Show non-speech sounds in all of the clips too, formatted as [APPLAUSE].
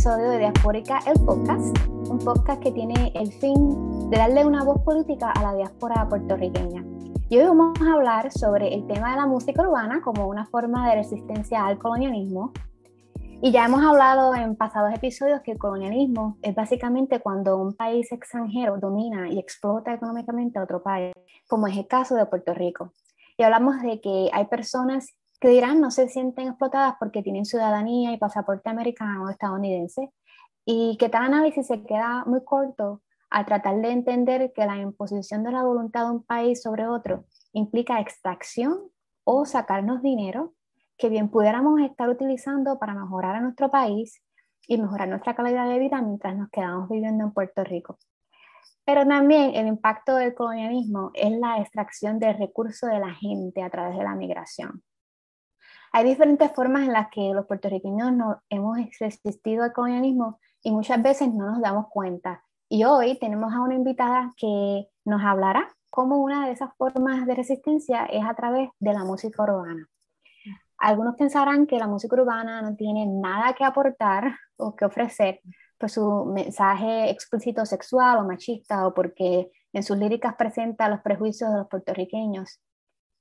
Episodio de Diaspórica, el podcast, un podcast que tiene el fin de darle una voz política a la diáspora puertorriqueña. Y hoy vamos a hablar sobre el tema de la música urbana como una forma de resistencia al colonialismo. Y ya hemos hablado en pasados episodios que el colonialismo es básicamente cuando un país extranjero domina y explota económicamente a otro país, como es el caso de Puerto Rico. Y hablamos de que hay personas que dirán no se sienten explotadas porque tienen ciudadanía y pasaporte americano o estadounidense, y que tal análisis se queda muy corto al tratar de entender que la imposición de la voluntad de un país sobre otro implica extracción o sacarnos dinero que bien pudiéramos estar utilizando para mejorar a nuestro país y mejorar nuestra calidad de vida mientras nos quedamos viviendo en Puerto Rico. Pero también el impacto del colonialismo es la extracción de recursos de la gente a través de la migración. Hay diferentes formas en las que los puertorriqueños no, hemos resistido al colonialismo y muchas veces no nos damos cuenta. Y hoy tenemos a una invitada que nos hablará cómo una de esas formas de resistencia es a través de la música urbana. Algunos pensarán que la música urbana no tiene nada que aportar o que ofrecer por su mensaje explícito sexual o machista o porque en sus líricas presenta los prejuicios de los puertorriqueños.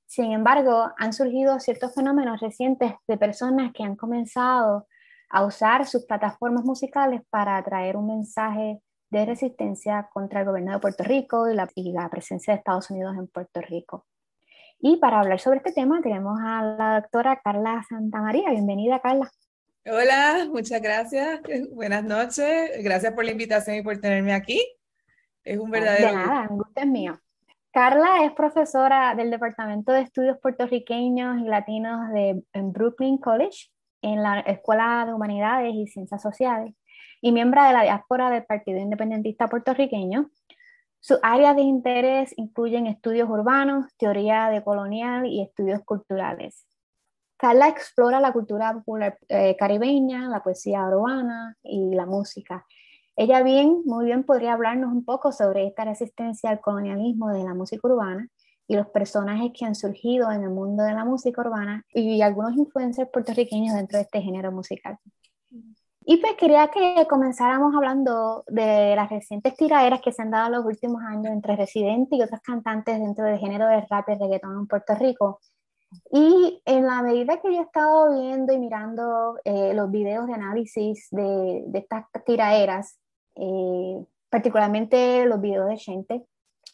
Sin embargo, han surgido ciertos fenómenos recientes de personas que han comenzado a usar sus plataformas musicales para atraer un mensaje de resistencia contra el gobierno de Puerto Rico y la, presencia de Estados Unidos en Puerto Rico. Y para hablar sobre este tema tenemos a la doctora Carla Santamaría. Bienvenida, Carla. Hola, muchas gracias. Buenas noches. Gracias por la invitación y por tenerme aquí. Es un verdadero. De nada, un gusto es mío. Carla es profesora del Departamento de Estudios Puertorriqueños y Latinos de, en Brooklyn College, en la Escuela de Humanidades y Ciencias Sociales, y miembro de la diáspora del Partido Independentista Puertorriqueño. Sus áreas de interés incluyen estudios urbanos, teoría de colonial y estudios culturales. Carla explora la cultura eh, caribeña, la poesía urbana y la música, ella bien, muy bien podría hablarnos un poco sobre esta resistencia al colonialismo de la música urbana y los personajes que han surgido en el mundo de la música urbana y algunos influencers puertorriqueños dentro de este género musical. Y pues quería que comenzáramos hablando de las recientes tiraderas que se han dado en los últimos años entre Residente y otros cantantes dentro del género de rap y reggaetón en Puerto Rico. Y en la medida que yo he estado viendo y mirando eh, los videos de análisis de, de estas tiraderas, eh, particularmente los videos de Shente,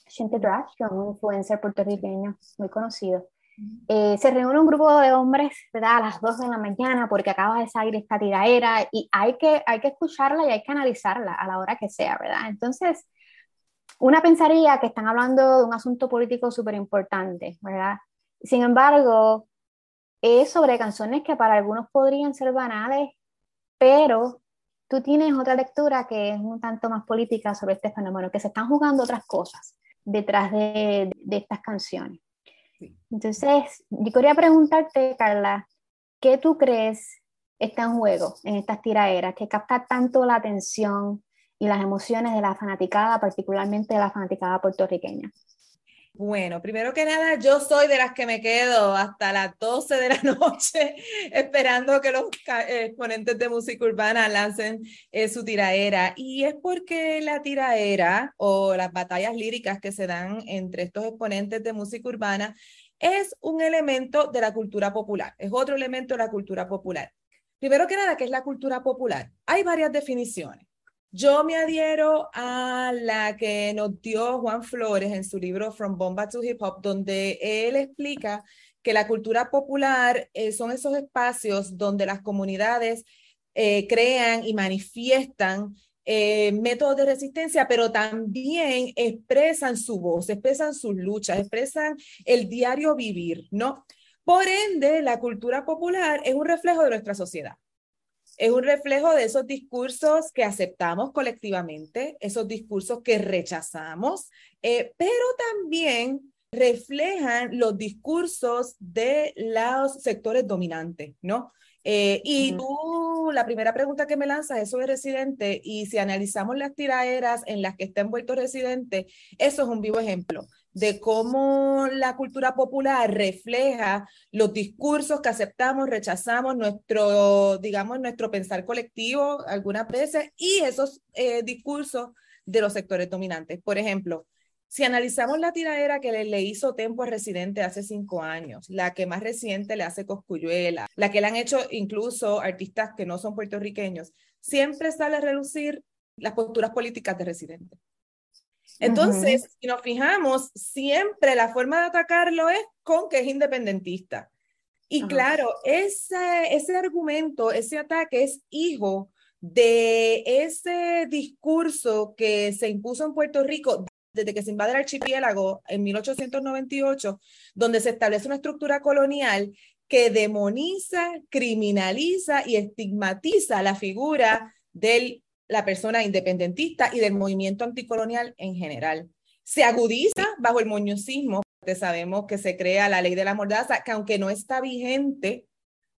Shente Drash, que es un influencer puertorriqueño muy conocido. Eh, se reúne un grupo de hombres ¿verdad? a las 2 de la mañana porque acaba de salir esta tiraera y hay que, hay que escucharla y hay que analizarla a la hora que sea, ¿verdad? Entonces, una pensaría que están hablando de un asunto político súper importante, ¿verdad? Sin embargo, es sobre canciones que para algunos podrían ser banales, pero tú tienes otra lectura que es un tanto más política sobre este fenómeno, que se están jugando otras cosas detrás de, estas canciones. Entonces, yo quería preguntarte, Carla, ¿qué tú crees está en juego en estas tiraderas que capta tanto la atención y las emociones de la fanaticada, particularmente de la fanaticada puertorriqueña? Bueno, primero que nada, yo soy de las que me quedo hasta las 12 de la [LAUGHS] noche esperando que los exponentes de música urbana lancen eh, su tiraera. Y es porque la tiraera o las batallas líricas que se dan entre estos exponentes de música urbana es un elemento de la cultura popular, es otro elemento de la cultura popular. Primero que nada, ¿qué es la cultura popular? Hay varias definiciones. Yo me adhiero a la que nos dio Juan Flores en su libro From Bomba to Hip Hop, donde él explica que la cultura popular eh, son esos espacios donde las comunidades eh, crean y manifiestan eh, métodos de resistencia, pero también expresan su voz, expresan sus luchas, expresan el diario vivir, ¿no? Por ende, la cultura popular es un reflejo de nuestra sociedad. Es un reflejo de esos discursos que aceptamos colectivamente, esos discursos que rechazamos, eh, pero también reflejan los discursos de los sectores dominantes, ¿no? Eh, y tú, la primera pregunta que me lanzas es sobre residente, y si analizamos las tiraderas en las que está envuelto residente, eso es un vivo ejemplo de cómo la cultura popular refleja los discursos que aceptamos, rechazamos, nuestro, digamos, nuestro pensar colectivo algunas veces, y esos eh, discursos de los sectores dominantes. Por ejemplo, si analizamos la tiradera que le, hizo Tempo a Residente hace cinco años, la que más reciente le hace Coscuyuela, la que le han hecho incluso artistas que no son puertorriqueños, siempre sale a relucir las posturas políticas de Residente. Entonces, si nos fijamos, siempre la forma de atacarlo es con que es independentista. Y claro, ese, ese argumento, ese ataque es hijo de ese discurso que se impuso en Puerto Rico desde que se invade el archipiélago en 1898, donde se establece una estructura colonial que demoniza, criminaliza y estigmatiza la figura de la persona independentista y del movimiento anticolonial en general. Se agudiza bajo el moñosismo, porque sabemos que se crea la ley de la mordaza, que aunque no está vigente,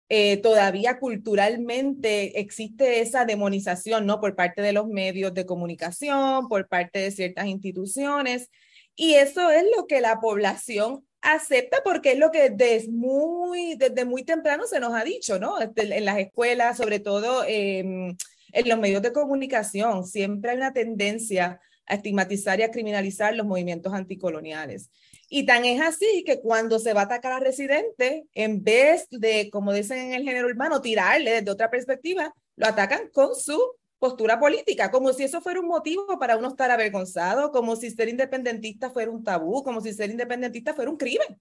eh, todavía culturalmente existe esa demonización, ¿no? Por parte de los medios de comunicación, por parte de ciertas instituciones. Y eso es lo que la población acepta porque es lo que desde muy, desde muy temprano se nos ha dicho, ¿no? Este, en las escuelas, sobre todo em, en los medios de comunicación, siempre hay una tendencia a estigmatizar y a criminalizar los movimientos anticoloniales. Y tan es así que cuando se va a atacar a residente, en vez de, como dicen en el género urbano, tirarle desde otra perspectiva, lo atacan con su postura política, como si eso fuera un motivo para uno estar avergonzado, como si ser independentista fuera un tabú, como si ser independentista fuera un crimen.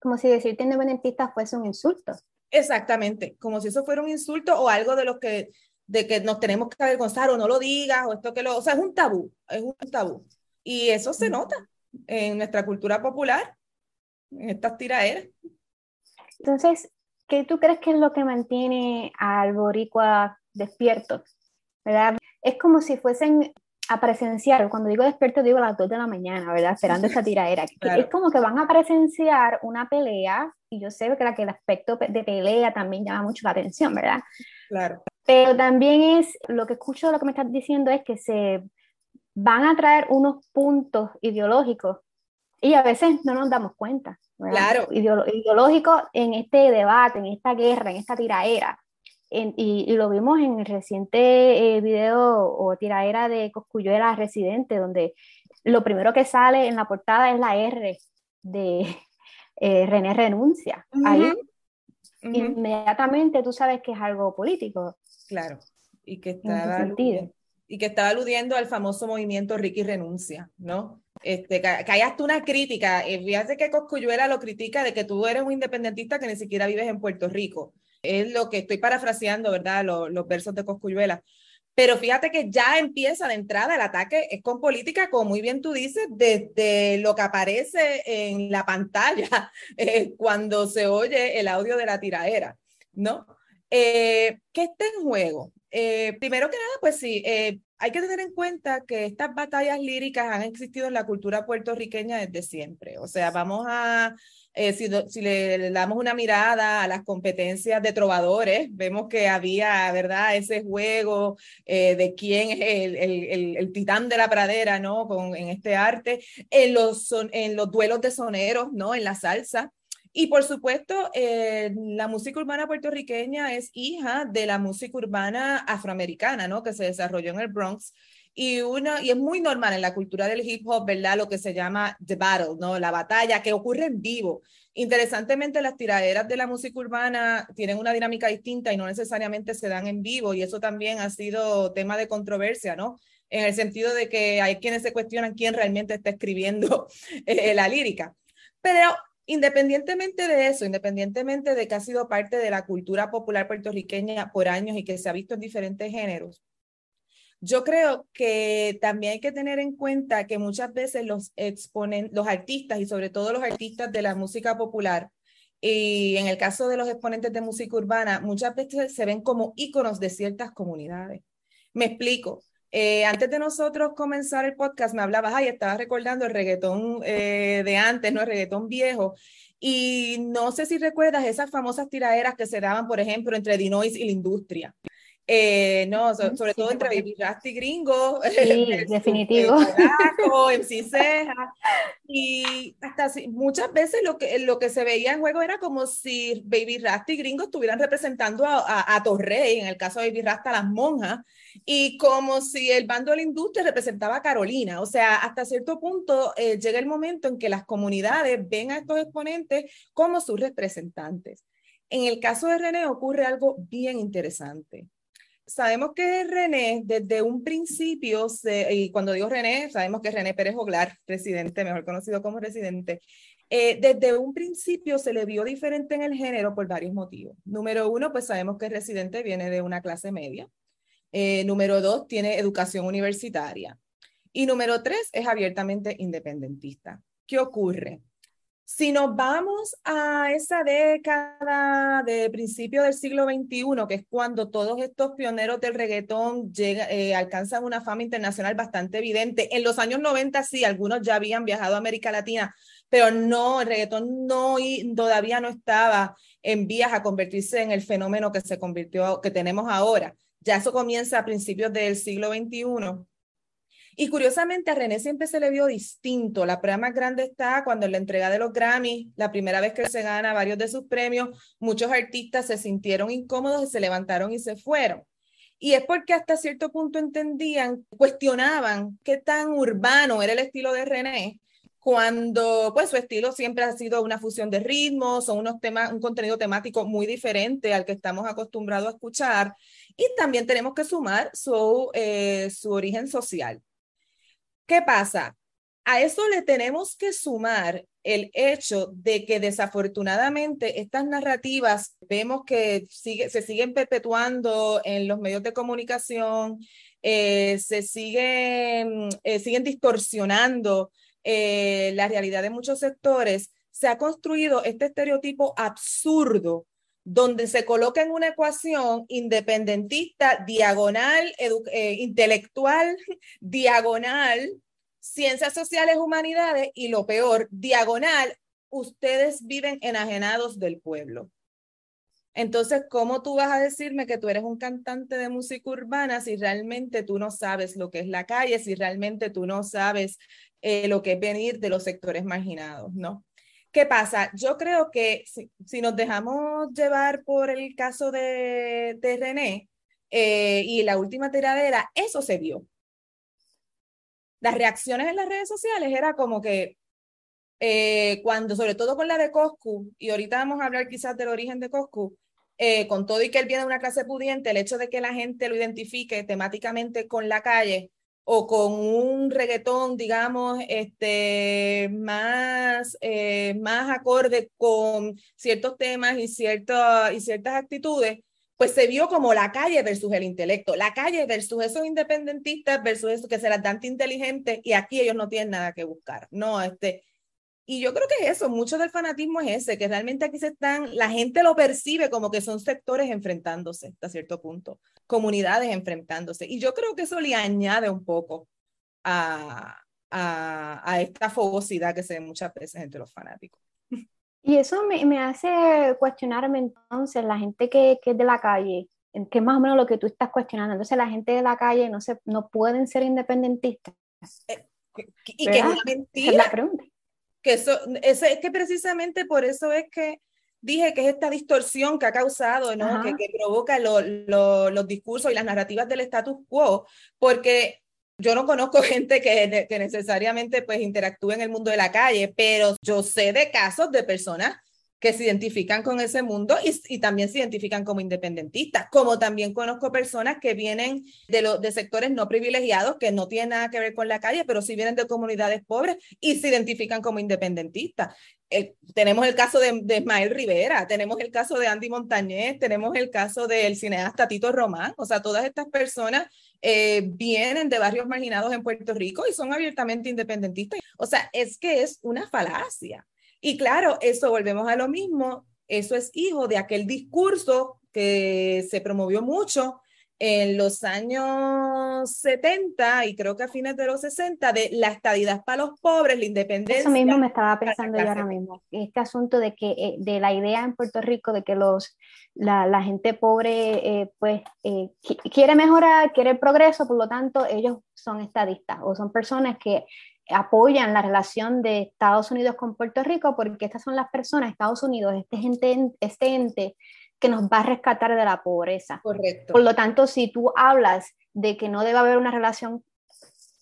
Como si decirte independentista fuese un insulto. Exactamente, como si eso fuera un insulto o algo de lo que de que nos tenemos que avergonzar o no lo digas o esto que lo, o sea, es un tabú, es un tabú. Y eso se nota en nuestra cultura popular, en estas tiraderas. Entonces, ¿qué tú crees que es lo que mantiene al boricua despierto? ¿Verdad? Es como si fuesen a presenciar, cuando digo despierto digo a las 2 de la mañana, ¿verdad? Esperando esa [LAUGHS] tiradera. Es como que van a presenciar una pelea, y yo sé que, que el aspecto de pelea también llama mucho la atención, ¿verdad? Claro. Pero también es, lo que escucho, lo que me estás diciendo es que se van a traer unos puntos ideológicos y a veces no nos damos cuenta. Claro. ideológicos en este debate, en esta guerra, en esta tiraera. y, lo vimos en el reciente eh, video o tiraera de Coscuyuela Residente, donde lo primero que sale en la portada es la R de [LAUGHS] eh, René Renuncia. Ahí inmediatamente tú sabes que es algo político. Claro, y que está y que estaba aludiendo al famoso movimiento Ricky Renuncia, ¿no? Este, que, hay hasta una crítica, eh, fíjate que Coscuyuela lo critica de que tú eres un independentista que ni siquiera vives en Puerto Rico. Es lo que estoy parafraseando, ¿verdad? Los, los versos de Coscuyuela. Pero fíjate que ya empieza de entrada el ataque, es con política, como muy bien tú dices, desde lo que aparece en la pantalla [LAUGHS] eh, cuando se oye el audio de la tiradera, ¿no? Eh, ¿Qué está en juego? Eh, primero que nada, pues sí, eh, hay que tener en cuenta que estas batallas líricas han existido en la cultura puertorriqueña desde siempre. O sea, vamos a, eh, si, si le, damos una mirada a las competencias de trovadores, vemos que había, ¿verdad?, ese juego de quién es el, el, el, titán de la pradera, ¿no?, Con, en este arte, en los, en los duelos de soneros, ¿no?, en la salsa. Y por supuesto, eh, la música urbana puertorriqueña es hija de la música urbana afroamericana, ¿no? Que se desarrolló en el Bronx. Y, una, y es muy normal en la cultura del hip hop, ¿verdad? Lo que se llama the battle, ¿no? La batalla que ocurre en vivo. Interesantemente, las tiraderas de la música urbana tienen una dinámica distinta y no necesariamente se dan en vivo. Y eso también ha sido tema de controversia, ¿no? En el sentido de que hay quienes se cuestionan quién realmente está escribiendo [LAUGHS] eh, la lírica. Pero Independientemente de eso, independientemente de que ha sido parte de la cultura popular puertorriqueña por años y que se ha visto en diferentes géneros, yo creo que también hay que tener en cuenta que muchas veces los exponen, los artistas y sobre todo los artistas de la música popular Y en el caso de los exponentes de música urbana, muchas veces se ven como íconos de ciertas comunidades. Me explico. Eh, antes de nosotros comenzar el podcast, me hablabas, ay, estaba recordando el reggaetón eh, de antes, ¿no? El reggaetón viejo. Y no sé si recuerdas esas famosas tiraderas que se daban, por ejemplo, entre Dinois y la industria. Eh, no, sobre todo entre Baby Rasty Gringo, [LAUGHS] sí, definitivo. MC [LAUGHS] Ceja, y hasta muchas veces lo que, lo que se veía en juego era como si Baby Rasty Gringo estuvieran representando a, a, a Torrey, en el caso de Baby Rasta, las monjas, y como si el bando de la industria representaba a Carolina. O sea, hasta cierto punto eh, llega el momento en que las comunidades ven a estos exponentes como sus representantes. En el caso de René ocurre algo bien interesante sabemos que René, desde un principio, y cuando digo René, sabemos que René Pérez Oglar, presidente, mejor conocido como residente, eh, desde un principio se le vio diferente en el género por varios motivos. Número uno, pues sabemos que el residente viene de una clase media. Eh, número dos, tiene educación universitaria. Y número tres, es abiertamente independentista. ¿Qué ocurre? Si nos vamos a esa década de principio del siglo XXI, que es cuando todos estos pioneros del reggaetón eh, alcanzan una fama internacional bastante evidente, en los años 90 sí, algunos ya habían viajado a América Latina, pero no, el reggaetón no, y todavía no estaba en vías a convertirse en el fenómeno que se convirtió, que tenemos ahora. Ya eso comienza a principios del siglo XXI y curiosamente a René siempre se le vio distinto. La prueba más grande está cuando en la entrega de los Grammy, la primera vez que se gana varios de sus premios, muchos artistas se sintieron incómodos y se levantaron y se fueron. Y es porque hasta cierto punto entendían, cuestionaban qué tan urbano era el estilo de René, cuando pues su estilo siempre ha sido una fusión de ritmos, son unos temas, un contenido temático muy diferente al que estamos acostumbrados a escuchar. Y también tenemos que sumar su, eh, su origen social. ¿Qué pasa? A eso le tenemos que sumar el hecho de que desafortunadamente estas narrativas vemos que se siguen perpetuando en los medios de comunicación, eh, se siguen, eh, siguen distorsionando eh, la realidad de muchos sectores, se ha construido este estereotipo absurdo donde se coloca en una ecuación independentista, diagonal, eh, intelectual, [LAUGHS] diagonal, ciencias sociales, humanidades y lo peor, diagonal, ustedes viven enajenados del pueblo. Entonces, ¿cómo tú vas a decirme que tú eres un cantante de música urbana si realmente tú no sabes lo que es la calle, si realmente tú no sabes eh, lo que es venir de los sectores marginados, ¿no? ¿Qué pasa? Yo creo que si, nos dejamos llevar por el caso de, de René eh, y la última tiradera, eso se vio. Las reacciones en las redes sociales era como que eh, cuando, sobre todo con la de Coscu, y ahorita vamos a hablar quizás del origen de Coscu, eh, con todo y que él viene de una clase pudiente, el hecho de que la gente lo identifique temáticamente con la calle, o con un reggaetón, digamos, este, más, eh, más acorde con ciertos temas y, y ciertas actitudes, pues se vio como la calle versus el intelecto, la calle versus esos independentistas versus esos que se las dan inteligentes y aquí ellos no tienen nada que buscar, no, este, y yo creo que es eso, mucho del fanatismo es ese, que realmente aquí se están, la gente lo percibe como que son sectores enfrentándose hasta cierto punto, comunidades enfrentándose. Y yo creo que eso le añade un poco a, a, a esta fogosidad que se ve muchas veces entre los fanáticos. Y eso me, me hace cuestionarme entonces, la gente que, que, es de la calle, que es más o menos lo que tú estás cuestionando. Entonces, la gente de la calle no, se, no pueden ser independentistas. Eh, y que es una mentira. Es la pregunta que eso, es, que precisamente por eso es que dije que es esta distorsión que ha causado, ¿no? Que, que, provoca los discursos y las narrativas del status quo, porque yo no conozco [LAUGHS] gente que, que necesariamente pues interactúe en el mundo de la calle, pero yo sé de casos de personas que se identifican con ese mundo y, y, también se identifican como independentistas, como también conozco personas que vienen de, los de sectores no privilegiados, que no tienen nada que ver con la calle, pero sí vienen de comunidades pobres y se identifican como independentistas. tenemos el caso de, de, Ismael Rivera, tenemos el caso de Andy Montañez, tenemos el caso del cineasta Tito Román, o sea, todas estas personas eh, vienen de barrios marginados en Puerto Rico y son abiertamente independentistas. O sea, es que es una falacia. Y claro, eso volvemos a lo mismo. eso es hijo de aquel discurso que se promovió mucho en los años 70 y creo que a fines de los 60 de la estadidad para los pobres, la independencia. Eso mismo me estaba pensando yo ahora mismo. Este asunto de que eh, de la idea en Puerto Rico de que los la, la gente pobre eh, pues eh, quiere mejorar, quiere progreso, por lo tanto ellos son estadistas o son personas que apoyan la relación de Estados Unidos con Puerto Rico porque estas son las personas, Estados Unidos, este, gente, este ente que nos va a rescatar de la pobreza. Correcto. Por lo tanto, si tú hablas de que no debe haber una relación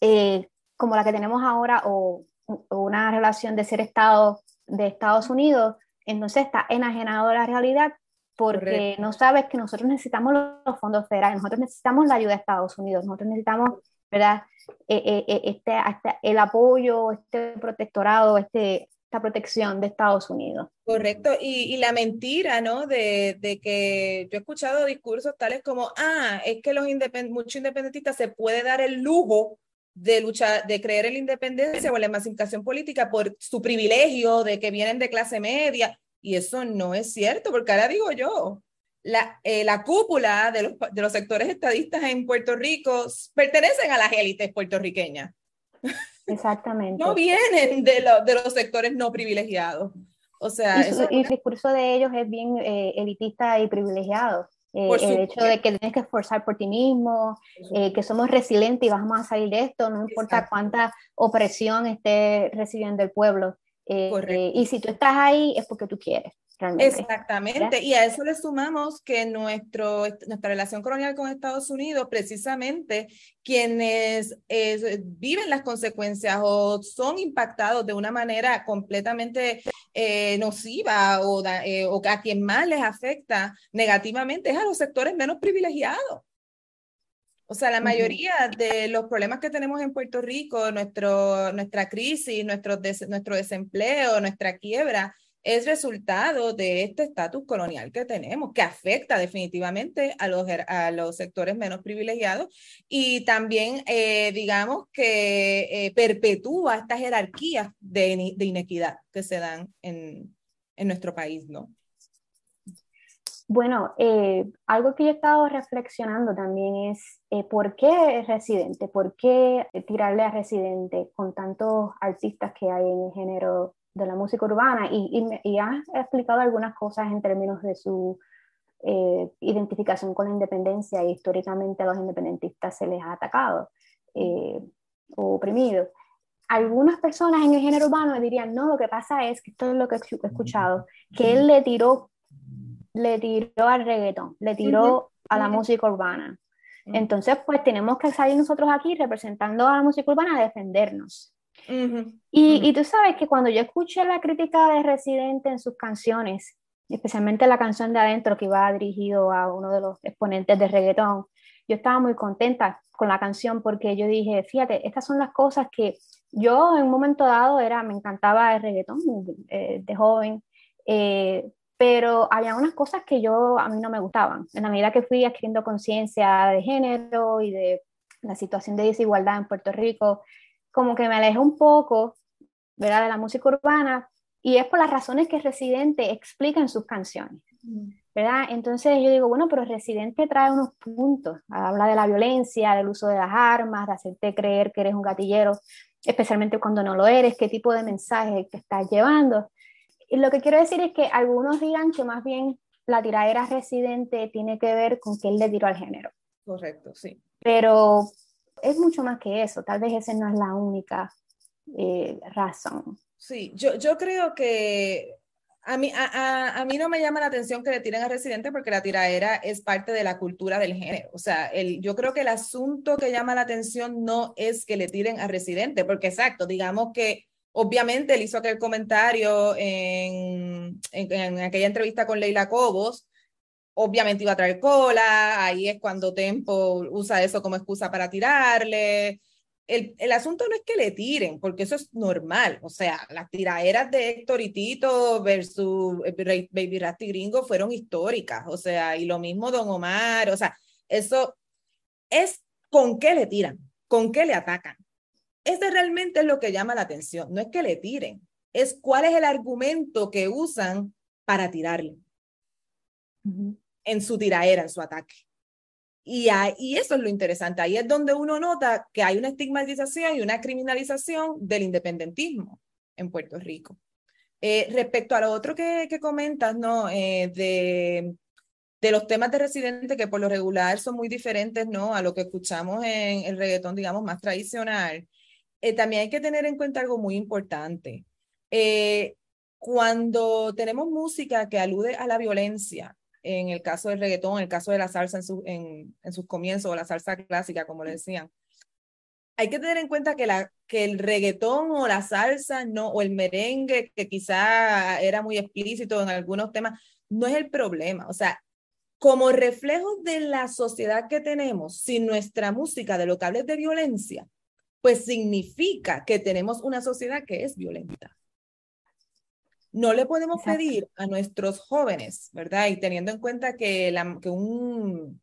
eh, como la que tenemos ahora o, una relación de ser Estado de Estados Unidos, entonces está enajenado de la realidad porque no sabes que nosotros necesitamos los fondos federales, nosotros necesitamos la ayuda de Estados Unidos, nosotros necesitamos, ¿verdad? Eh, eh, este, este, el apoyo, este protectorado, este, esta protección de Estados Unidos. Correcto, y, la mentira, ¿no? De, de, que yo he escuchado discursos tales como, ah, es que los independ muchos independentistas se puede dar el lujo de luchar, de creer en la independencia o en la emancipación política por su privilegio de que vienen de clase media, y eso no es cierto, porque ahora digo yo, la, eh, la cúpula de los, de los sectores estadistas en Puerto Rico pertenecen a las élites puertorriqueñas. Exactamente. no vienen de, de los sectores no privilegiados. O sea, y, el discurso de ellos es bien eh, elitista y privilegiado. Eh, el hecho de que tienes que esforzar por ti mismo, eh, que somos resilientes y vamos a salir de esto, no importa cuánta opresión esté recibiendo el pueblo. y si tú estás ahí es porque tú quieres. Exactamente, y a eso le sumamos que nuestro, nuestra relación colonial con Estados Unidos, precisamente quienes viven las consecuencias o son impactados de una manera completamente eh, nociva o, eh, o a quien más les afecta negativamente es a los sectores menos privilegiados. O sea, la mayoría de los problemas que tenemos en Puerto Rico, nuestro, nuestra crisis, nuestro, nuestro desempleo, nuestra quiebra, es resultado de este estatus colonial que tenemos, que afecta definitivamente a los, a los sectores menos privilegiados y también, eh, digamos, que eh, perpetúa estas jerarquías de, inequidad que se dan en, en nuestro país, ¿no? Bueno, eh, algo que yo he estado reflexionando también es por qué Residente, por qué tirarle a Residente con tantos artistas que hay en el género de la música urbana y, y, ha explicado algunas cosas en términos de su eh, identificación con la independencia y históricamente a los independentistas se les ha atacado eh, o oprimido. Algunas personas en el género urbano me dirían, no, lo que pasa es que esto es lo que he escuchado, que él le tiró, le tiró al reggaetón, le tiró a la música urbana. Entonces, pues tenemos que salir nosotros aquí representando a la música urbana a defendernos y, tú sabes que cuando yo escuché la crítica de Residente en sus canciones, especialmente la canción de Adentro que iba dirigido a uno de los exponentes de reggaetón, yo estaba muy contenta con la canción porque yo dije, fíjate, estas son las cosas que yo en un momento dado era, me encantaba el reggaetón eh, de joven, eh, pero había unas cosas que yo a mí no me gustaban. En la medida que fui adquiriendo conciencia de género y de la situación de desigualdad en Puerto Rico, como que me alejé un poco, ¿verdad? De la música urbana y es por las razones que Residente explica en sus canciones, ¿verdad? Entonces yo digo, bueno, pero Residente trae unos puntos, habla de la violencia, del uso de las armas, de hacerte creer que eres un gatillero, especialmente cuando no lo eres, qué tipo de mensaje que estás llevando. Y lo que quiero decir es que algunos dirán que más bien la tiradera Residente tiene que ver con que él le tiró al género. Correcto, sí. Pero es mucho más que eso, tal vez esa no es la única eh, razón. Sí, yo, yo creo que a mí, a, a, mí no me llama la atención que le tiren a Residente porque la tiraera es parte de la cultura del género. O sea, el, yo creo que el asunto que llama la atención no es que le tiren a Residente, porque exacto, digamos que obviamente él hizo aquel comentario en, en, en aquella entrevista con Leila Cobos, obviamente iba a traer cola, ahí es cuando Tempo usa eso como excusa para tirarle. El, el, asunto no es que le tiren, porque eso es normal. O sea, las tiraderas de Héctor y Tito versus eh, Baby Rasty Gringo fueron históricas. O sea, y lo mismo Don Omar. O sea, eso es con qué le tiran, con qué le atacan. Ese realmente es lo que llama la atención. No es que le tiren, es cuál es el argumento que usan para tirarle. En su tiraera, en su ataque. Y, y eso es lo interesante. Ahí es donde uno nota que hay una estigmatización y una criminalización del independentismo en Puerto Rico. Eh, respecto a lo otro que, que comentas, ¿no? Eh, de, de los temas de residente que por lo regular son muy diferentes, ¿no? A lo que escuchamos en el reggaetón, digamos, más tradicional. Eh, también hay que tener en cuenta algo muy importante. cuando tenemos música que alude a la violencia, en el caso del reggaetón, en el caso de la salsa en, su, en, en sus comienzos, o la salsa clásica, como le decían, hay que tener en cuenta que, la, que el reggaetón o la salsa no, o el merengue, que quizá era muy explícito en algunos temas, no es el problema. O sea, como reflejo de la sociedad que tenemos, si nuestra música de lo que de violencia, pues significa que tenemos una sociedad que es violenta. No le podemos pedir a nuestros jóvenes, ¿verdad? Y teniendo en cuenta que, la, que, un,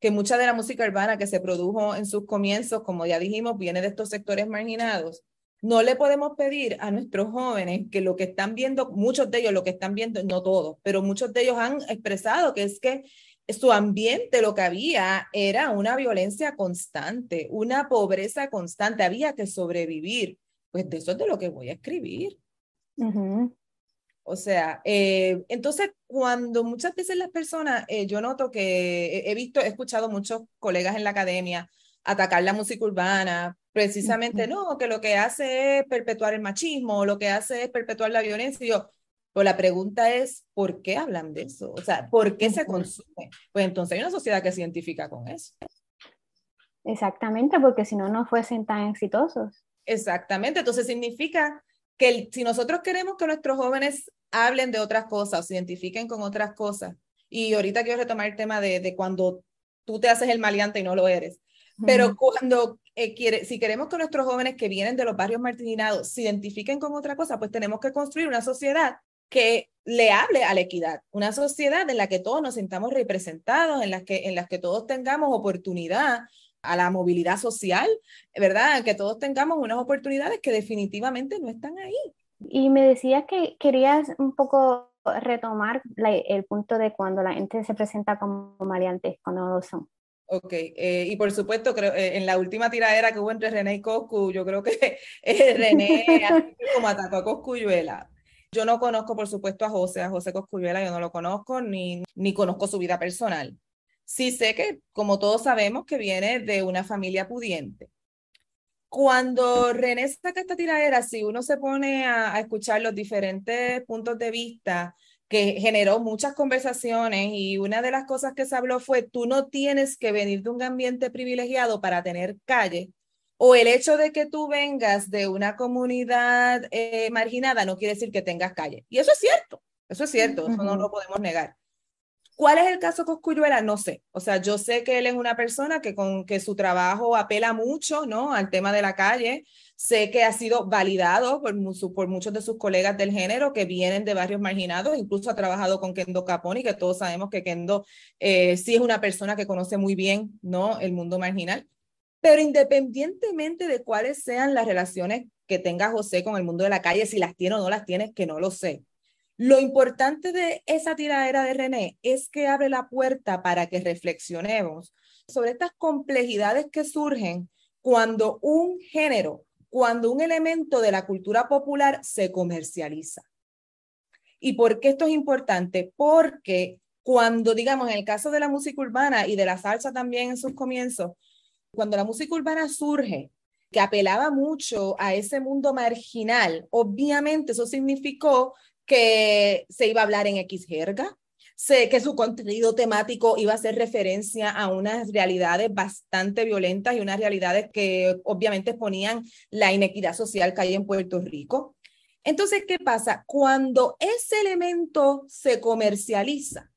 que mucha de la música urbana que se produjo en sus comienzos, como ya dijimos, viene de estos sectores marginados. No le podemos pedir a nuestros jóvenes que lo que están viendo, muchos de ellos lo que están viendo, no todos, pero muchos de ellos han expresado que es que su ambiente lo que había era una violencia constante, una pobreza constante, había que sobrevivir. Pues de eso es de lo que voy a escribir. O sea, eh, entonces cuando muchas veces las personas, eh, yo noto que he visto, he escuchado muchos colegas en la academia atacar la música urbana, precisamente no, que lo que hace es perpetuar el machismo, lo que hace es perpetuar la violencia. Y yo, pues la pregunta es, ¿por qué hablan de eso? O sea, ¿por qué se consume? Pues entonces hay una sociedad que se identifica con eso. Exactamente, porque si no, no fuesen tan exitosos. Exactamente, entonces significa que si nosotros queremos que nuestros jóvenes hablen de otras cosas, se identifiquen con otras cosas, y ahorita quiero retomar el tema de, de cuando tú te haces el maleante y no lo eres, pero cuando eh, quiere, si queremos que nuestros jóvenes que vienen de los barrios marginados se identifiquen con otra cosa, pues tenemos que construir una sociedad que le hable a la equidad, una sociedad en la que todos nos sintamos representados, en la que, en las que todos tengamos oportunidad a la movilidad social, ¿verdad? Que todos tengamos unas oportunidades que definitivamente no están ahí. Y me decías que querías un poco retomar el punto de cuando la gente se presenta como maleantes, cuando no lo son. Ok, eh, y por supuesto, creo, eh, en la última tiradera que hubo entre René y Coscu, yo creo que [LAUGHS] eh, René como atacó a Coscuyuela. Yo no conozco, por supuesto, a José, a José Coscuyuela, yo no lo conozco, ni, ni conozco su vida personal sí sé que, como todos sabemos, que viene de una familia pudiente. Cuando René saca esta tiradera, si uno se pone a, escuchar los diferentes puntos de vista, que generó muchas conversaciones y una de las cosas que se habló fue, tú no tienes que venir de un ambiente privilegiado para tener calle, o el hecho de que tú vengas de una comunidad eh, marginada no quiere decir que tengas calle. Y eso es cierto, eso es cierto, eso no lo podemos negar. ¿Cuál es el caso Coscuyuela? No sé. O sea, yo sé que él es una persona que con que su trabajo apela mucho, ¿no? Al tema de la calle. Sé que ha sido validado por, por muchos de sus colegas del género que vienen de barrios marginados. Incluso ha trabajado con Kendo Caponi, que todos sabemos que Kendo eh, sí es una persona que conoce muy bien, ¿no? El mundo marginal. Pero independientemente de cuáles sean las relaciones que tenga José con el mundo de la calle, si las tiene o no las tiene, que no lo sé. Lo importante de esa tiradera de René es que abre la puerta para que reflexionemos sobre estas complejidades que surgen cuando un género, cuando un elemento de la cultura popular se comercializa. ¿Y por qué esto es importante? Porque cuando, digamos, en el caso de la música urbana y de la salsa también en sus comienzos, cuando la música urbana surge, que apelaba mucho a ese mundo marginal, obviamente eso significó que se iba a hablar en X jerga, sé que su contenido temático iba a hacer referencia a unas realidades bastante violentas y unas realidades que obviamente ponían la inequidad social que hay en Puerto Rico. Entonces, ¿qué pasa? Cuando ese elemento se comercializa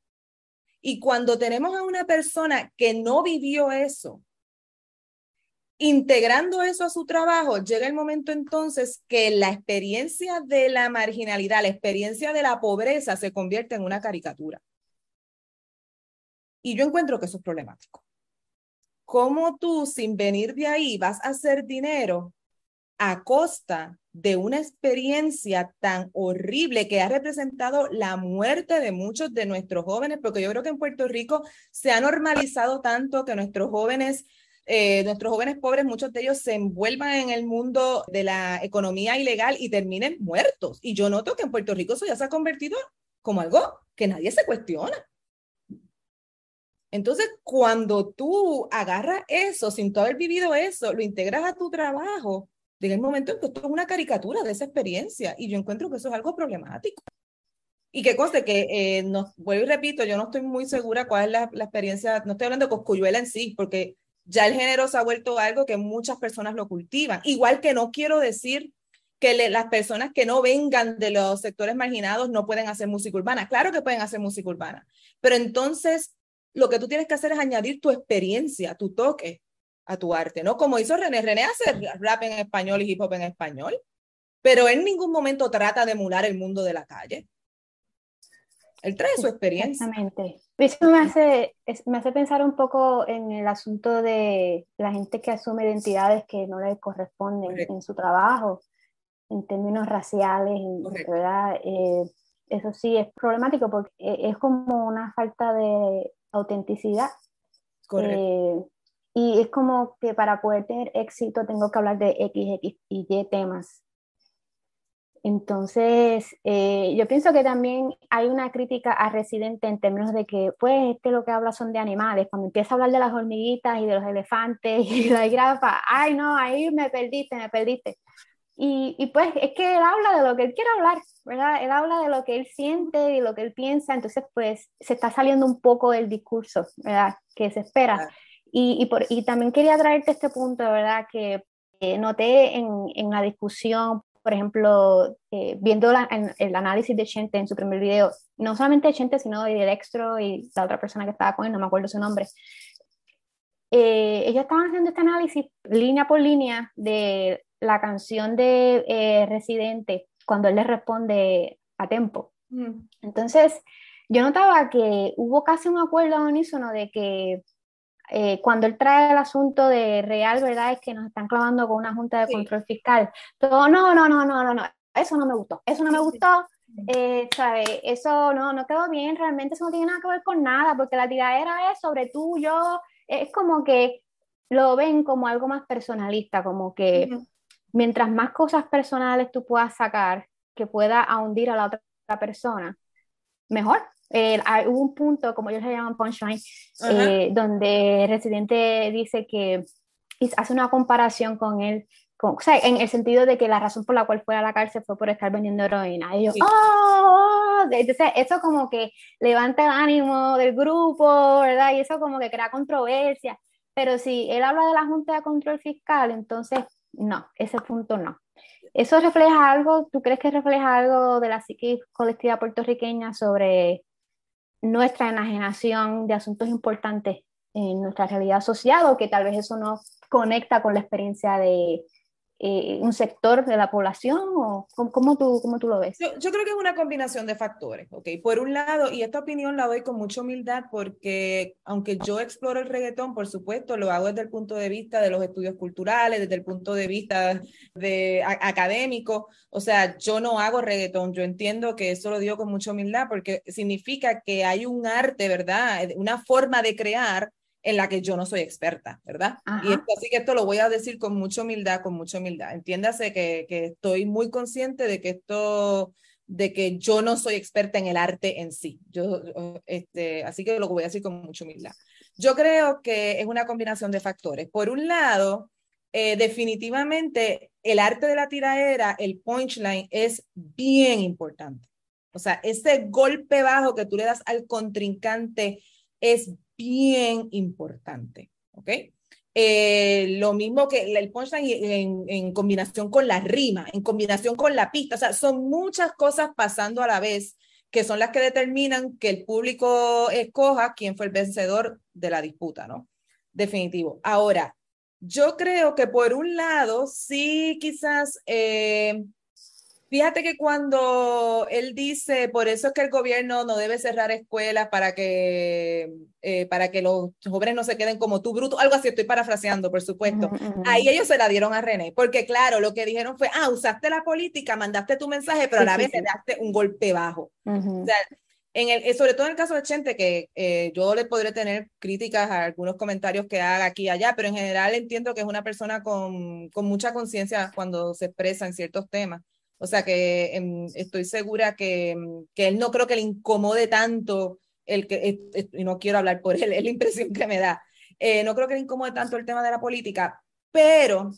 y cuando tenemos a una persona que no vivió eso, integrando eso a su trabajo, llega el momento entonces que la experiencia de la marginalidad, la experiencia de la pobreza se convierte en una caricatura. Y yo encuentro que eso es problemático. ¿Cómo tú, sin venir de ahí, vas a hacer dinero a costa de una experiencia tan horrible que ha representado la muerte de muchos de nuestros jóvenes, porque yo creo que en Puerto Rico se ha normalizado tanto que nuestros jóvenes, eh, nuestros jóvenes pobres, muchos de ellos se envuelvan en el mundo de la economía ilegal y terminen muertos. Y yo noto que en Puerto Rico eso ya se ha convertido como algo que nadie se cuestiona. Entonces, cuando tú agarras eso, sin tú haber vivido eso, lo integras a tu trabajo, llega el momento en que esto es una caricatura de esa experiencia y yo encuentro que eso es algo problemático. Y que conste que, eh, no, vuelvo y repito, yo no estoy muy segura cuál es la, la, experiencia, no estoy hablando de Coscuyuela en sí, porque ya el género se ha vuelto algo que muchas personas lo cultivan. Igual que no quiero decir que las personas que no vengan de los sectores marginados no pueden hacer música urbana. Claro que pueden hacer música urbana, pero entonces lo que tú tienes que hacer es añadir tu experiencia, tu toque a tu arte, ¿no? Como hizo René. René hace rap en español y hip hop en español, pero en ningún momento trata de emular el mundo de la calle. Él trae su experiencia. Exactamente. Eso me hace, me hace pensar un poco en el asunto de la gente que asume identidades que no le corresponden en su trabajo, en términos raciales, ¿verdad? Eh, eso sí es problemático porque es como una falta de autenticidad. Eh, y es como que para poder tener éxito tengo que hablar de X, X y Y temas. Entonces, eh, yo pienso que también hay una crítica a Residente en términos de que, pues, este lo que habla son de animales. Cuando empieza a hablar de las hormiguitas y de los elefantes [LAUGHS] y la grafa, ay, no, ahí me perdiste, me perdiste. Y, y, pues es que él habla de lo que él quiere hablar, ¿verdad? Él habla de lo que él siente y lo que él piensa, entonces pues se está saliendo un poco del discurso, ¿verdad? Que se espera. Y, y, por, y también quería traerte este punto, ¿verdad? Que noté en, en, la discusión, por ejemplo, eh, viendo la, en, el análisis de Chente en su primer video, no solamente de Chente, sino de Dextro y la otra persona que estaba con él, no me acuerdo su nombre, eh, ellos estaban haciendo este análisis línea por línea de la canción de eh, Residente cuando él le responde a tempo. Mm. Entonces, yo notaba que hubo casi un acuerdo unísono de que eh, cuando él trae el asunto de real, ¿verdad? Es que nos están clavando con una junta de control fiscal. Todo, no, no, no, no, no, no, eso no me gustó, eso no me gustó. Eh, ¿sabe? Eso no, no quedó bien, realmente eso no tiene nada que ver con nada, porque la tiradera es sobre tú, yo, es como que lo ven como algo más personalista, como que mientras más cosas personales tú puedas sacar que pueda ahondir a la otra persona, mejor. Eh, hay, hubo un punto, como ellos le llaman punchline, eh, donde Residente dice que hace una comparación con él, con, o sea, en el sentido de que la razón por la cual fue a la cárcel fue por estar vendiendo heroína. Y yo, ¡oh! Entonces, eso como que levanta el ánimo del grupo, ¿verdad? Y eso como que crea controversia. Pero si él habla de la Junta de Control Fiscal, entonces no, ese punto no. ¿Eso refleja algo, tú crees que refleja algo de la psique colectiva puertorriqueña sobre nuestra enajenación de asuntos importantes en nuestra realidad social o que tal vez eso no conecta con la experiencia de, eh, un sector de la población o cómo tú, cómo tú lo ves? Yo, creo que es una combinación de factores, ¿ok? Por un lado, y esta opinión la doy con mucha humildad porque aunque yo exploro el reggaetón, por supuesto, lo hago desde el punto de vista de los estudios culturales, desde el punto de vista de, académico, o sea, yo no hago reggaetón, yo entiendo que eso lo digo con mucha humildad porque significa que hay un arte, ¿verdad? Una forma de crear en la que yo no soy experta, ¿verdad? Y así que esto lo voy a decir con mucha humildad, con mucha humildad. Entiéndase que, que, estoy muy consciente de que esto, de que yo no soy experta en el arte en sí. Yo, este, así que lo voy a decir con mucha humildad. Yo creo que es una combinación de factores. Por un lado, eh, definitivamente el arte de la tiradera, el punchline, es bien importante. O sea, ese golpe bajo que tú le das al contrincante es bien importante, ¿ok? Eh, lo mismo que el punchline en, combinación con la rima, en combinación con la pista, o sea, son muchas cosas pasando a la vez que son las que determinan que el público escoja quién fue el vencedor de la disputa, ¿no? Definitivo. Ahora, yo creo que por un lado, sí, quizás eh, Fíjate que cuando él dice, por eso es que el gobierno no debe cerrar escuelas para que, eh, para que los jóvenes no se queden como tú, bruto, algo así, estoy parafraseando, por supuesto. Ahí ellos se la dieron a René, porque claro, lo que dijeron fue, ah, usaste la política, mandaste tu mensaje, pero a la vez le daste un golpe bajo. O sea, en el, eh, sobre todo en el caso de Chente, que eh, yo le podré tener críticas a algunos comentarios que haga aquí y allá, pero en general entiendo que es una persona con, con mucha conciencia cuando se expresa en ciertos temas. O sea que em, estoy segura que, em, que, él no creo que le incomode tanto el que, y no quiero hablar por él, [LAUGHS] es la impresión que me da. Eh, no creo que le incomode tanto el tema de la política, pero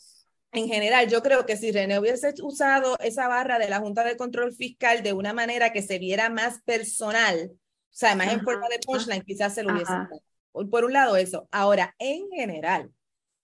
en general yo creo que si René hubiese usado esa barra de la Junta de Control Fiscal de una manera que se viera más personal, o sea, más en forma de punchline, quizás se lo hubiese. Por un lado eso. Ahora, en general,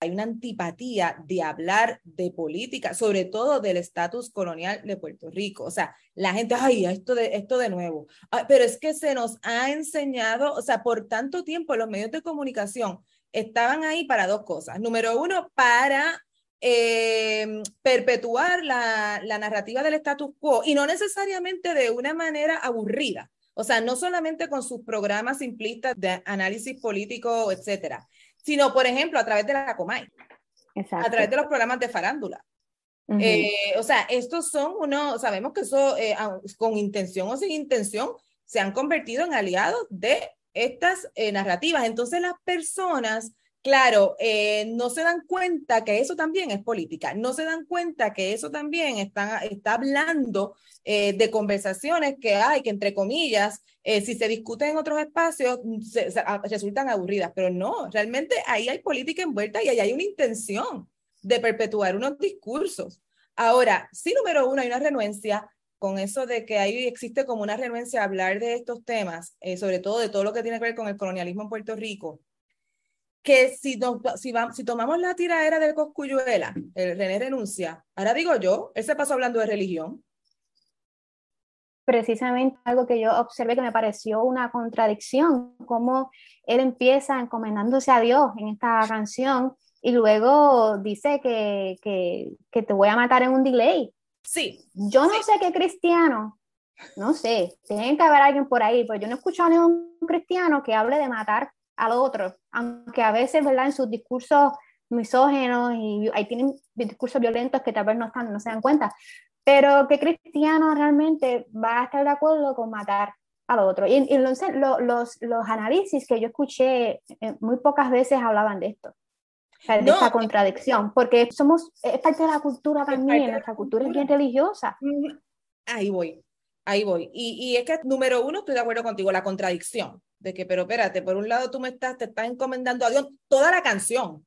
hay una antipatía de hablar de política, sobre todo del estatus colonial de Puerto Rico. O sea, la gente, ay, esto de, esto de nuevo. pero es que se nos ha enseñado, o sea, por tanto tiempo los medios de comunicación estaban ahí para dos cosas. Número uno, para eh, perpetuar la, la narrativa del status quo y no necesariamente de una manera aburrida. O sea, no solamente con sus programas simplistas de análisis político, etcétera, sino, por ejemplo, a través de la Comay, a través de los programas de farándula. Eh, o sea, estos son uno, sabemos que eso, eh, con intención o sin intención, se han convertido en aliados de estas eh, narrativas. Entonces, las personas Claro, eh, no se dan cuenta que eso también es política, no se dan cuenta que eso también está, está hablando eh, de conversaciones que hay, que entre comillas, eh, si se discuten en otros espacios, mm, ah, resultan aburridas, pero no, realmente ahí hay política envuelta y ahí hay una intención de perpetuar unos discursos. Ahora, sí, número uno, hay una renuencia con eso de que ahí existe como una renuencia a hablar de estos temas, sobre todo de todo lo que tiene que ver con el colonialismo en Puerto Rico que si, si, si tomamos la tiradera de Coscuyuela, el René renuncia, ahora digo yo, él se pasó hablando de religión. Precisamente algo que yo observé que me pareció una contradicción, como él empieza encomendándose a Dios en esta canción y luego dice que, que, que te voy a matar en un delay. Sí. Yo no sé qué cristiano, no sé, tiene que haber alguien por ahí, pero yo no he escuchado a ningún cristiano que hable de matar al otro, aunque a veces, ¿verdad? En sus discursos misógenos y ahí tienen discursos violentos que tal vez no, están, no se dan cuenta, pero ¿qué cristiano realmente va a estar de acuerdo con matar al otro? Y, y los, los, los, análisis que yo escuché eh, muy pocas veces hablaban de esto. de esta contradicción, porque somos, es parte de la cultura también, nuestra cultura, cultura es bien religiosa. Ahí voy, ahí voy. Y, y es que, número uno, estoy de acuerdo contigo, la contradicción de que, pero espérate, por un lado tú me estás, te estás encomendando a Dios toda la canción,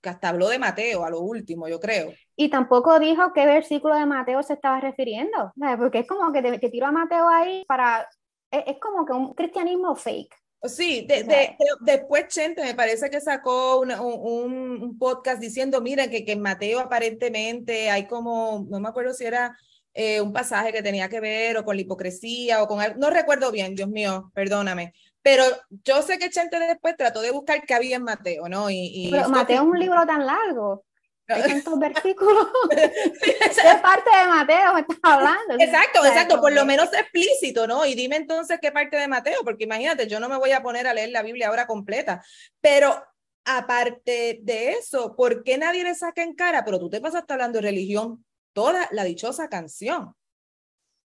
que hasta habló de Mateo a lo último, yo creo. Y tampoco dijo qué versículo de Mateo se estaba refiriendo, porque es como que te, tiro a Mateo ahí para, es, como que un cristianismo fake. Sí, de, después Chente me parece que sacó un, un, podcast diciendo, mira, que, que en Mateo aparentemente hay como, no me acuerdo si era eh, un pasaje que tenía que ver o con la hipocresía o con no recuerdo bien, Dios mío, perdóname. Pero yo sé que Chente después trató de buscar qué había en Mateo, ¿no? Y, Pero Mateo es un libro tan largo. Hay tantos [LAUGHS] versículos. ¿Qué parte de Mateo me estás hablando? Exacto, exacto, por lo menos explícito, ¿no? Y dime entonces qué parte de Mateo, porque imagínate, yo no me voy a poner a leer la Biblia ahora completa, pero aparte de eso, ¿por qué nadie le saca en cara? Pero tú te pasaste hablando de religión toda la dichosa canción.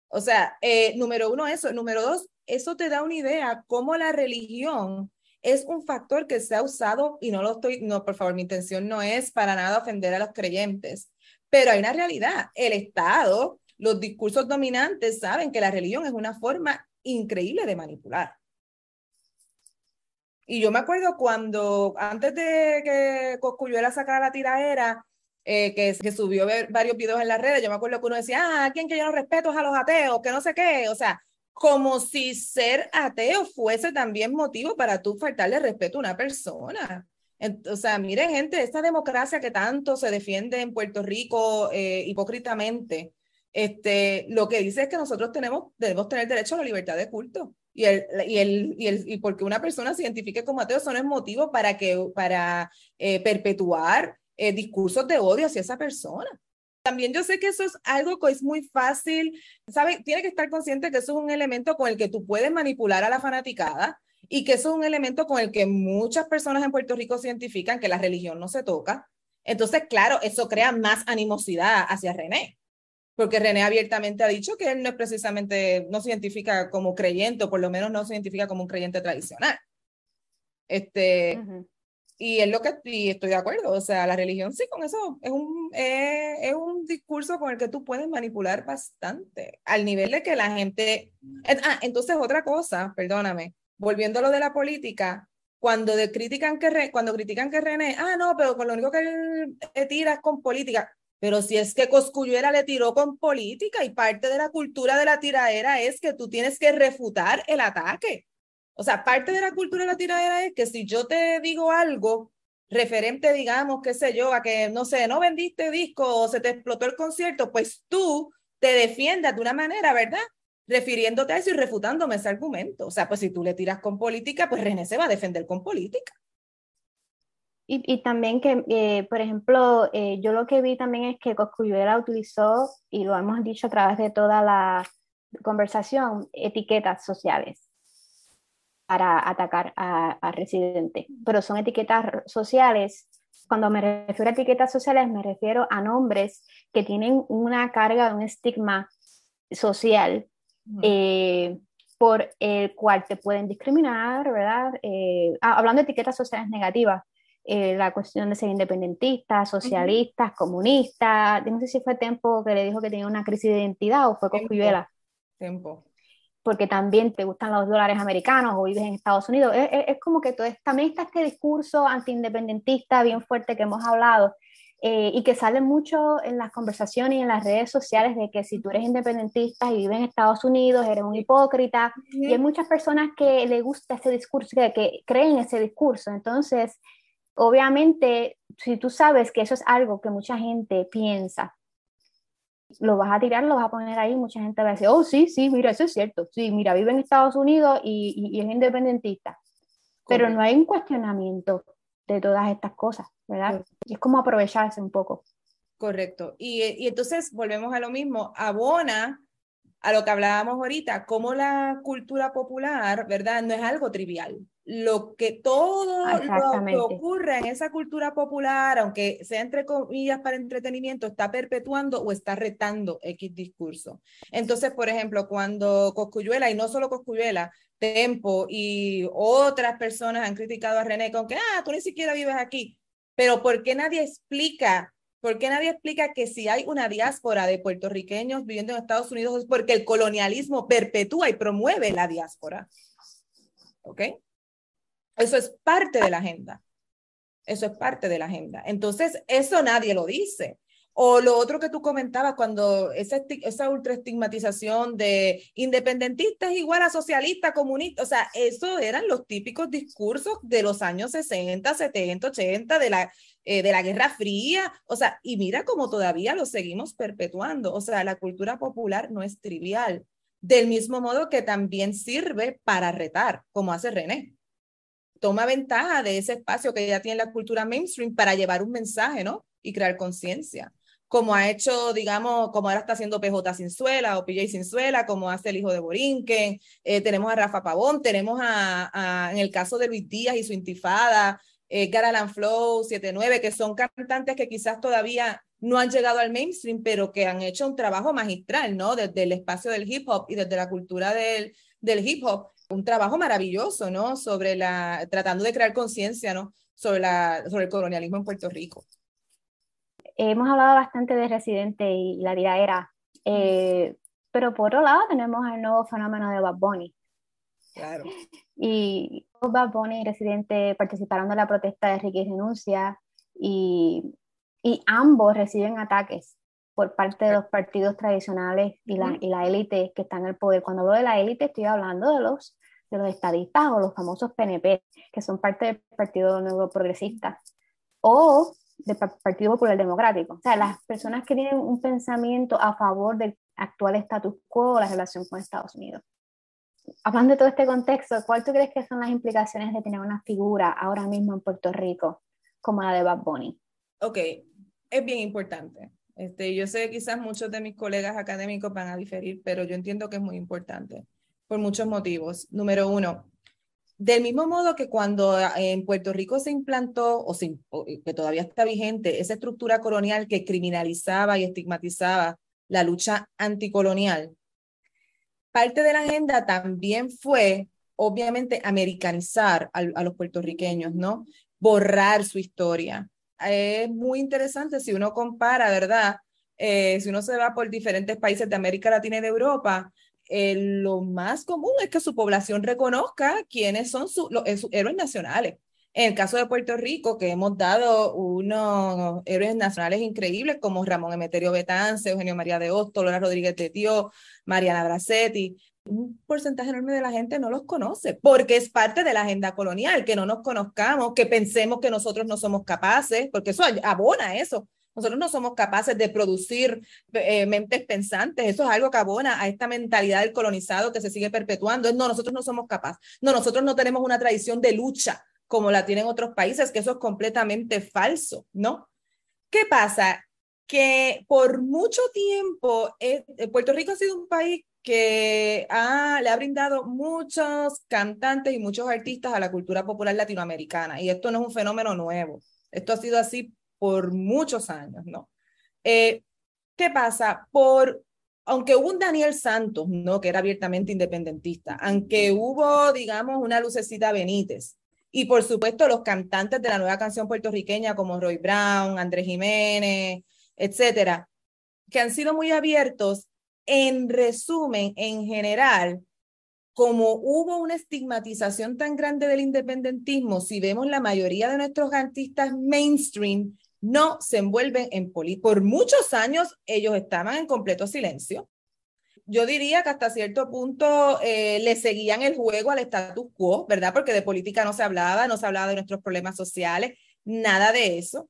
O sea, eh, número uno, eso. Número dos, eso te da una idea cómo la religión es un factor que se ha usado, y no lo estoy, no, por favor, mi intención no es para nada ofender a los creyentes, pero hay una realidad. El Estado, los discursos dominantes saben que la religión es una forma increíble de manipular. Y yo me acuerdo cuando, antes de que Coscuyuela sacara la tiraera, eh, que, que, subió varios videos en las redes, yo me acuerdo que uno decía, ah, ¿a quién que yo no respeto a los ateos? Que no sé qué, o sea, como si ser ateo fuese también motivo para tú faltarle respeto a una persona. O sea, miren, gente, esta democracia que tanto se defiende en Puerto Rico eh, hipócritamente, este, lo que dice es que nosotros tenemos, debemos tener derecho a la libertad de culto. Y, el, y, el, y, el, y porque una persona se identifique como ateo, eso no es motivo para, que, para eh, perpetuar eh, discursos de odio hacia esa persona. También yo sé que eso es algo que es muy fácil, ¿sabes? Tiene que estar consciente que eso es un elemento con el que tú puedes manipular a la fanaticada y que eso es un elemento con el que muchas personas en Puerto Rico se identifican que la religión no se toca. Entonces, claro, eso crea más animosidad hacia René, porque René abiertamente ha dicho que él no es precisamente, no se identifica como creyente, o por lo menos no se identifica como un creyente tradicional. Este, y es lo que y estoy de acuerdo, o sea, la religión sí, con eso es un, eh, es un discurso con el que tú puedes manipular bastante, al nivel de que la gente... Ah, entonces otra cosa, perdóname, volviendo a lo de la política, cuando, critican que cuando critican que René, ah, no, pero con lo único que él tira es con política, pero si es que Coscuyuela le tiró con política y parte de la cultura de la tiradera es que tú tienes que refutar el ataque. O sea, parte de la cultura de la tiradera es que si yo te digo algo referente, digamos, qué sé yo, a que, no sé, no vendiste disco o se te explotó el concierto, pues tú te defiendas de una manera, ¿verdad? Refiriéndote a eso y refutándome ese argumento. O sea, pues si tú le tiras con política, pues René se va a defender con política. Y, también que, eh, por ejemplo, eh, yo lo que vi también es que Coscuyuela utilizó, y lo hemos dicho a través de toda la conversación, etiquetas sociales para atacar a, residentes, pero son etiquetas sociales. Cuando me refiero a etiquetas sociales, me refiero a nombres que tienen una carga, un estigma social eh, por el cual te pueden discriminar, ¿verdad? Eh, ah, hablando de etiquetas sociales negativas, eh, la cuestión de ser independentistas, socialistas, comunistas, no sé si fue Tempo que le dijo que tenía una crisis de identidad o fue Coscuyuela. Tempo porque también te gustan los dólares americanos o vives en Estados Unidos. Es, como que todo, también está este discurso antiindependentista bien fuerte que hemos hablado eh, y que sale mucho en las conversaciones y en las redes sociales de que si tú eres independentista y vives en Estados Unidos, eres un hipócrita. Y hay muchas personas que le gusta ese discurso, que, que creen ese discurso. Entonces, obviamente, si tú sabes que eso es algo que mucha gente piensa, lo vas a tirar, lo vas a poner ahí, mucha gente va a decir, oh, sí, sí, mira, eso es cierto, sí, mira, vive en Estados Unidos y, y, es independentista. Pero no hay un cuestionamiento de todas estas cosas, ¿verdad? Y es como aprovecharse un poco. Correcto. Y, y entonces volvemos a lo mismo, abona a lo que hablábamos ahorita, como la cultura popular, ¿verdad? No es algo trivial lo que todo lo que ocurre en esa cultura popular, aunque sea entre comillas para entretenimiento, está perpetuando o está retando X discurso. Entonces, por ejemplo, cuando Coscuyuela, y no solo Coscuyuela, Tempo y otras personas han criticado a René con que, ah, tú ni siquiera vives aquí, pero ¿por qué nadie explica? ¿Por qué nadie explica que si hay una diáspora de puertorriqueños viviendo en Estados Unidos es porque el colonialismo perpetúa y promueve la diáspora? ¿Ok? Eso es parte de la agenda. Eso es parte de la agenda. Entonces, eso nadie lo dice. O lo otro que tú comentabas, cuando esa, esa ultraestigmatización de independentistas igual a socialistas, comunistas, o sea, eso eran los típicos discursos de los años 60, 70, 80, de la, eh, de la Guerra Fría, o sea, y mira cómo todavía lo seguimos perpetuando, o sea, la cultura popular no es trivial, del mismo modo que también sirve para retar, como hace René toma ventaja de ese espacio que ya tiene la cultura mainstream para llevar un mensaje, ¿no? Y crear conciencia. Como ha hecho, digamos, como ahora está haciendo PJ Sinzuela o PJ Sinzuela, como hace el hijo de Borinquen. Eh, tenemos a Rafa Pavón, tenemos a, en el caso de Luis Díaz y su intifada, eh, Garalan Flow, 79, que son cantantes que quizás todavía no han llegado al mainstream, pero que han hecho un trabajo magistral, ¿no? Desde el espacio del hip hop y desde la cultura del, del hip hop un trabajo maravilloso, ¿no? Sobre la, tratando de crear conciencia, ¿no? Sobre, la, sobre el colonialismo en Puerto Rico. Hemos hablado bastante de Residente y la era, eh, pero por otro lado tenemos el nuevo fenómeno de Bad Bunny. Claro. Y Bad Bunny y Residente participaron de la protesta de Ricky Renuncia y, y ambos reciben ataques por parte de los partidos tradicionales y la, y la élite que está en el poder. Cuando hablo de la élite estoy hablando de los, de los estadistas o los famosos PNP, que son parte del Partido Nuevo Progresista, o del Partido Popular Democrático. O sea, las personas que tienen un pensamiento a favor del actual status quo o la relación con Estados Unidos. Hablando de todo este contexto, ¿cuál tú crees que son las implicaciones de tener una figura ahora mismo en Puerto Rico como la de Bad Bunny? Ok, es bien importante Este, yo sé que quizás muchos de mis colegas académicos van a diferir, pero yo entiendo que es muy importante por muchos motivos. Número uno, del mismo modo que cuando en Puerto Rico se implantó, o, que todavía está vigente, esa estructura colonial que criminalizaba y estigmatizaba la lucha anticolonial, parte de la agenda también fue, obviamente, americanizar a los puertorriqueños, ¿no? Borrar su historia, es muy interesante si uno compara, ¿verdad? Eh, si uno se va por diferentes países de América Latina y de Europa, eh, lo más común es que su población reconozca quiénes son eh, sus héroes nacionales. En el caso de Puerto Rico, que hemos dado unos héroes nacionales increíbles como Ramón Emeterio Betance, Eugenio María de Hostos, Lola Rodríguez de Tío, Mariana Bracetti, un porcentaje enorme de la gente no los conoce, porque es parte de la agenda colonial, que no nos conozcamos, que pensemos que nosotros no somos capaces, porque eso abona eso. Nosotros no somos capaces de producir eh, mentes pensantes, eso es algo que abona a esta mentalidad del colonizado que se sigue perpetuando. No, nosotros no somos capaces. No, nosotros no tenemos una tradición de lucha como la tienen otros países, que eso es completamente falso, ¿no? ¿Qué pasa? Que por mucho tiempo eh, Puerto Rico ha sido un país que le ha brindado muchos cantantes y muchos artistas a la cultura popular latinoamericana. Y esto no es un fenómeno nuevo. Esto ha sido así por muchos años, ¿no? Eh, ¿Qué pasa? Por, aunque hubo un Daniel Santos, ¿no? Que era abiertamente independentista, aunque hubo, digamos, una lucecita Benítez, y por supuesto los cantantes de la nueva canción puertorriqueña como Roy Brown, Andrés Jiménez, etcétera, que han sido muy abiertos, en resumen, en general, como hubo una estigmatización tan grande del independentismo, si vemos la mayoría de nuestros artistas mainstream, no se envuelven en política. Por muchos años ellos estaban en completo silencio. Yo diría que hasta cierto punto eh, le seguían el juego al status quo, ¿verdad? Porque de política no se hablaba, no se hablaba de nuestros problemas sociales, nada de eso.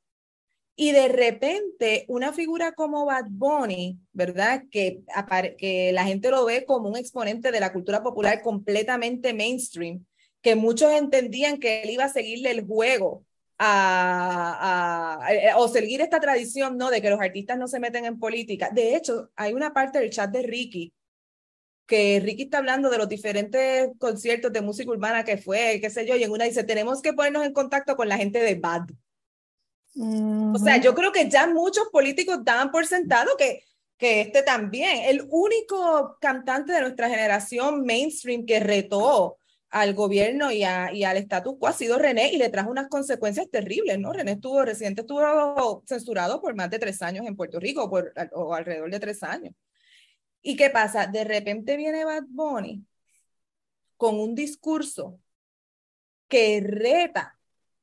Y de repente, una figura como Bad Bunny, ¿verdad? Que, que la gente lo ve como un exponente de la cultura popular completamente mainstream, que muchos entendían que él iba a seguirle el juego a, a, o seguir esta tradición, ¿no? De que los artistas no se meten en política. De hecho, hay una parte del chat de Ricky que Ricky está hablando de los diferentes conciertos de música urbana que fue, qué sé yo, y en una dice, tenemos que ponernos en contacto con la gente de Bad. O sea, yo creo que ya muchos políticos daban por sentado que, que este también, el único cantante de nuestra generación mainstream que retó al gobierno y, a, y al status quo ha sido René y le trajo unas consecuencias terribles, ¿no? René estuvo, reciente estuvo censurado por más de tres años en Puerto Rico, por, o alrededor de tres años. ¿Y qué pasa? De repente viene Bad Bunny con un discurso que reta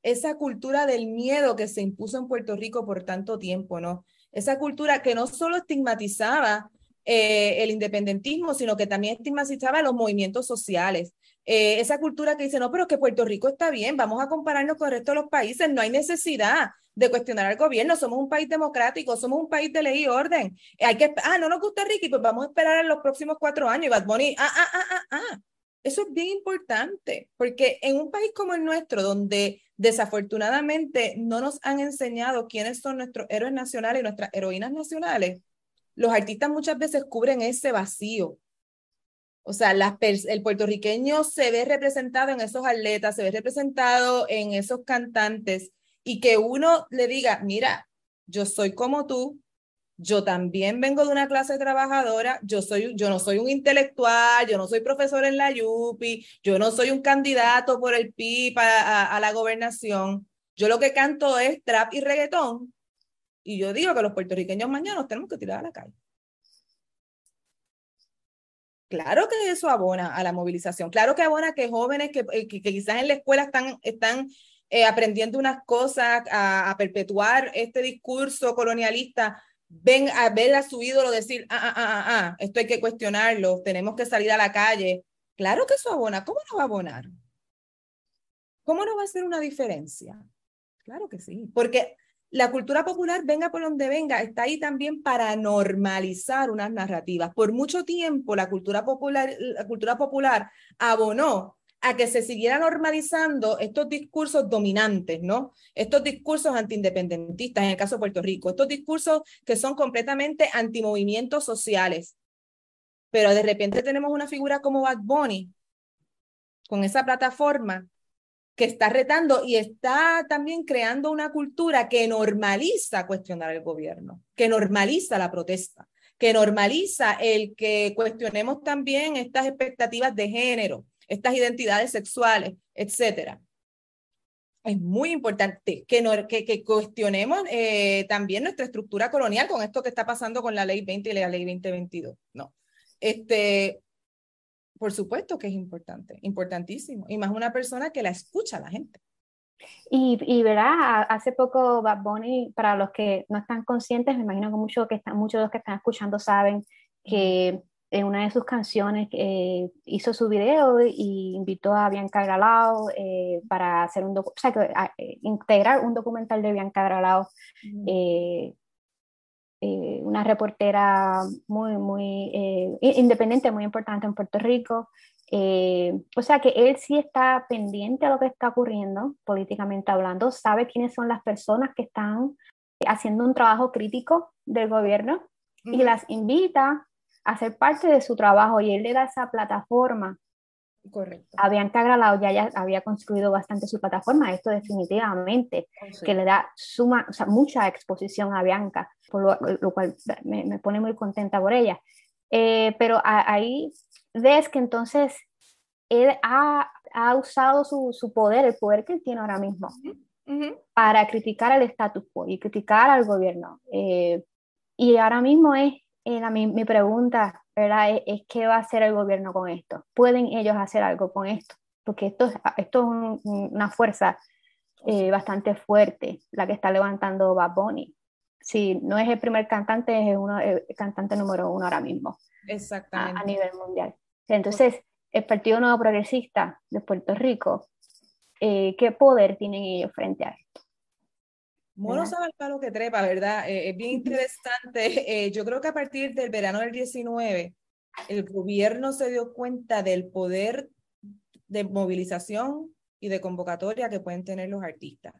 esa cultura del miedo que se impuso en Puerto Rico por tanto tiempo, ¿no? Esa cultura que no solo estigmatizaba eh, el independentismo, sino que también estigmatizaba los movimientos sociales. Eh, esa cultura que dice, no, pero que Puerto Rico está bien, vamos a compararnos con el resto de los países, no hay necesidad de cuestionar al gobierno, somos un país democrático, somos un país de ley y orden. Hay que, ah, no nos gusta Ricky, pues vamos a esperar en los próximos cuatro años y Bad Bunny, ah, ah, ah, ah, ah. Eso es bien importante, porque en un país como el nuestro, donde desafortunadamente no nos han enseñado quiénes son nuestros héroes nacionales y nuestras heroínas nacionales, los artistas muchas veces cubren ese vacío. O sea, el puertorriqueño se ve representado en esos atletas, se ve representado en esos cantantes y que uno le diga, mira, yo soy como tú, yo también vengo de una clase trabajadora, yo, soy, yo no soy un intelectual, yo no soy profesor en la YUPI, yo no soy un candidato por el PIB a, a, la gobernación, yo lo que canto es trap y reggaetón, y yo digo que los puertorriqueños mañana nos tenemos que tirar a la calle. Claro que eso abona a la movilización, claro que abona que jóvenes que, eh, que, quizás en la escuela están, están eh, aprendiendo unas cosas, a, a perpetuar este discurso colonialista, ven a ver a su ídolo decir, ah, ah, ah, ah, esto hay que cuestionarlo, tenemos que salir a la calle. Claro que eso abona. ¿Cómo no va a abonar? ¿Cómo no va a hacer una diferencia? Claro que sí, porque la cultura popular, venga por donde venga, está ahí también para normalizar unas narrativas. Por mucho tiempo la cultura popular, la cultura popular abonó a que se siguiera normalizando estos discursos dominantes, ¿no? Estos discursos antiindependentistas, en el caso de Puerto Rico, estos discursos que son completamente antimovimientos sociales. Pero de repente tenemos una figura como Bad Bunny, con esa plataforma que está retando y está también creando una cultura que normaliza cuestionar el gobierno, que normaliza la protesta, que normaliza el que cuestionemos también estas expectativas de género, estas identidades sexuales, etcétera. Es muy importante que, que, que cuestionemos eh, también nuestra estructura colonial con esto que está pasando con la ley 20 y la ley 2022. No. Este, por supuesto que es importante, importantísimo. Y más una persona que la escucha la gente. Y, y hace poco Bad Bunny, para los que no están conscientes, me imagino que muchos, que están, muchos de los que están escuchando saben que en una de sus canciones eh, hizo su video y invitó a Bianca Gralao eh, para hacer un o sea, que, eh, integrar un documental de Bianca Gralao, una reportera muy, muy independiente, muy importante en Puerto Rico. o sea que él sí está pendiente a lo que está ocurriendo políticamente hablando, sabe quiénes son las personas que están haciendo un trabajo crítico del gobierno y las invita hacer parte de su trabajo y él le da esa plataforma. Correcto. A Bianca Gralao ya, ya había construido bastante su plataforma, esto definitivamente, oh, que le da suma, o sea, mucha exposición a Bianca, por lo, cual me, me, pone muy contenta por ella. Eh, pero ahí ves que entonces él ha, ha usado su, su, poder, el poder que él tiene ahora mismo, para criticar al status quo y criticar al gobierno. Eh, y ahora mismo es eh, mi, mi, pregunta ¿verdad? Es, qué va a hacer el gobierno con esto. ¿Pueden ellos hacer algo con esto? Porque esto, esto es una fuerza eh, bastante fuerte, la que está levantando Bad Bunny. Si no es el primer cantante, es uno, el cantante número uno ahora mismo. Exactamente. A, nivel mundial. Entonces, el Partido Nuevo Progresista de Puerto Rico, eh, ¿qué poder tienen ellos frente a esto? Mono sabe el palo que trepa, ¿verdad? Eh, es bien [LAUGHS] interesante. Eh, yo creo que a partir del verano del 19, el gobierno se dio cuenta del poder de movilización y de convocatoria que pueden tener los artistas.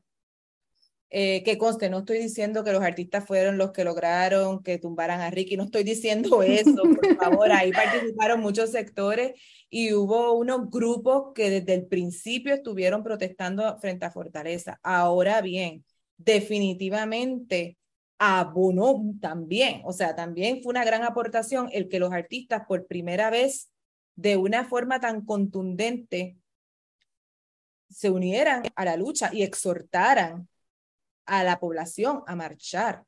Eh, que conste, no estoy diciendo que los artistas fueron los que lograron que tumbaran a Ricky, no estoy diciendo eso, por [LAUGHS] favor, ahí participaron muchos sectores y hubo unos grupos que desde el principio estuvieron protestando frente a Fortaleza. Ahora bien, definitivamente abonó también, o sea, también fue una gran aportación el que los artistas por primera vez de una forma tan contundente se unieran a la lucha y exhortaran a la población a marchar,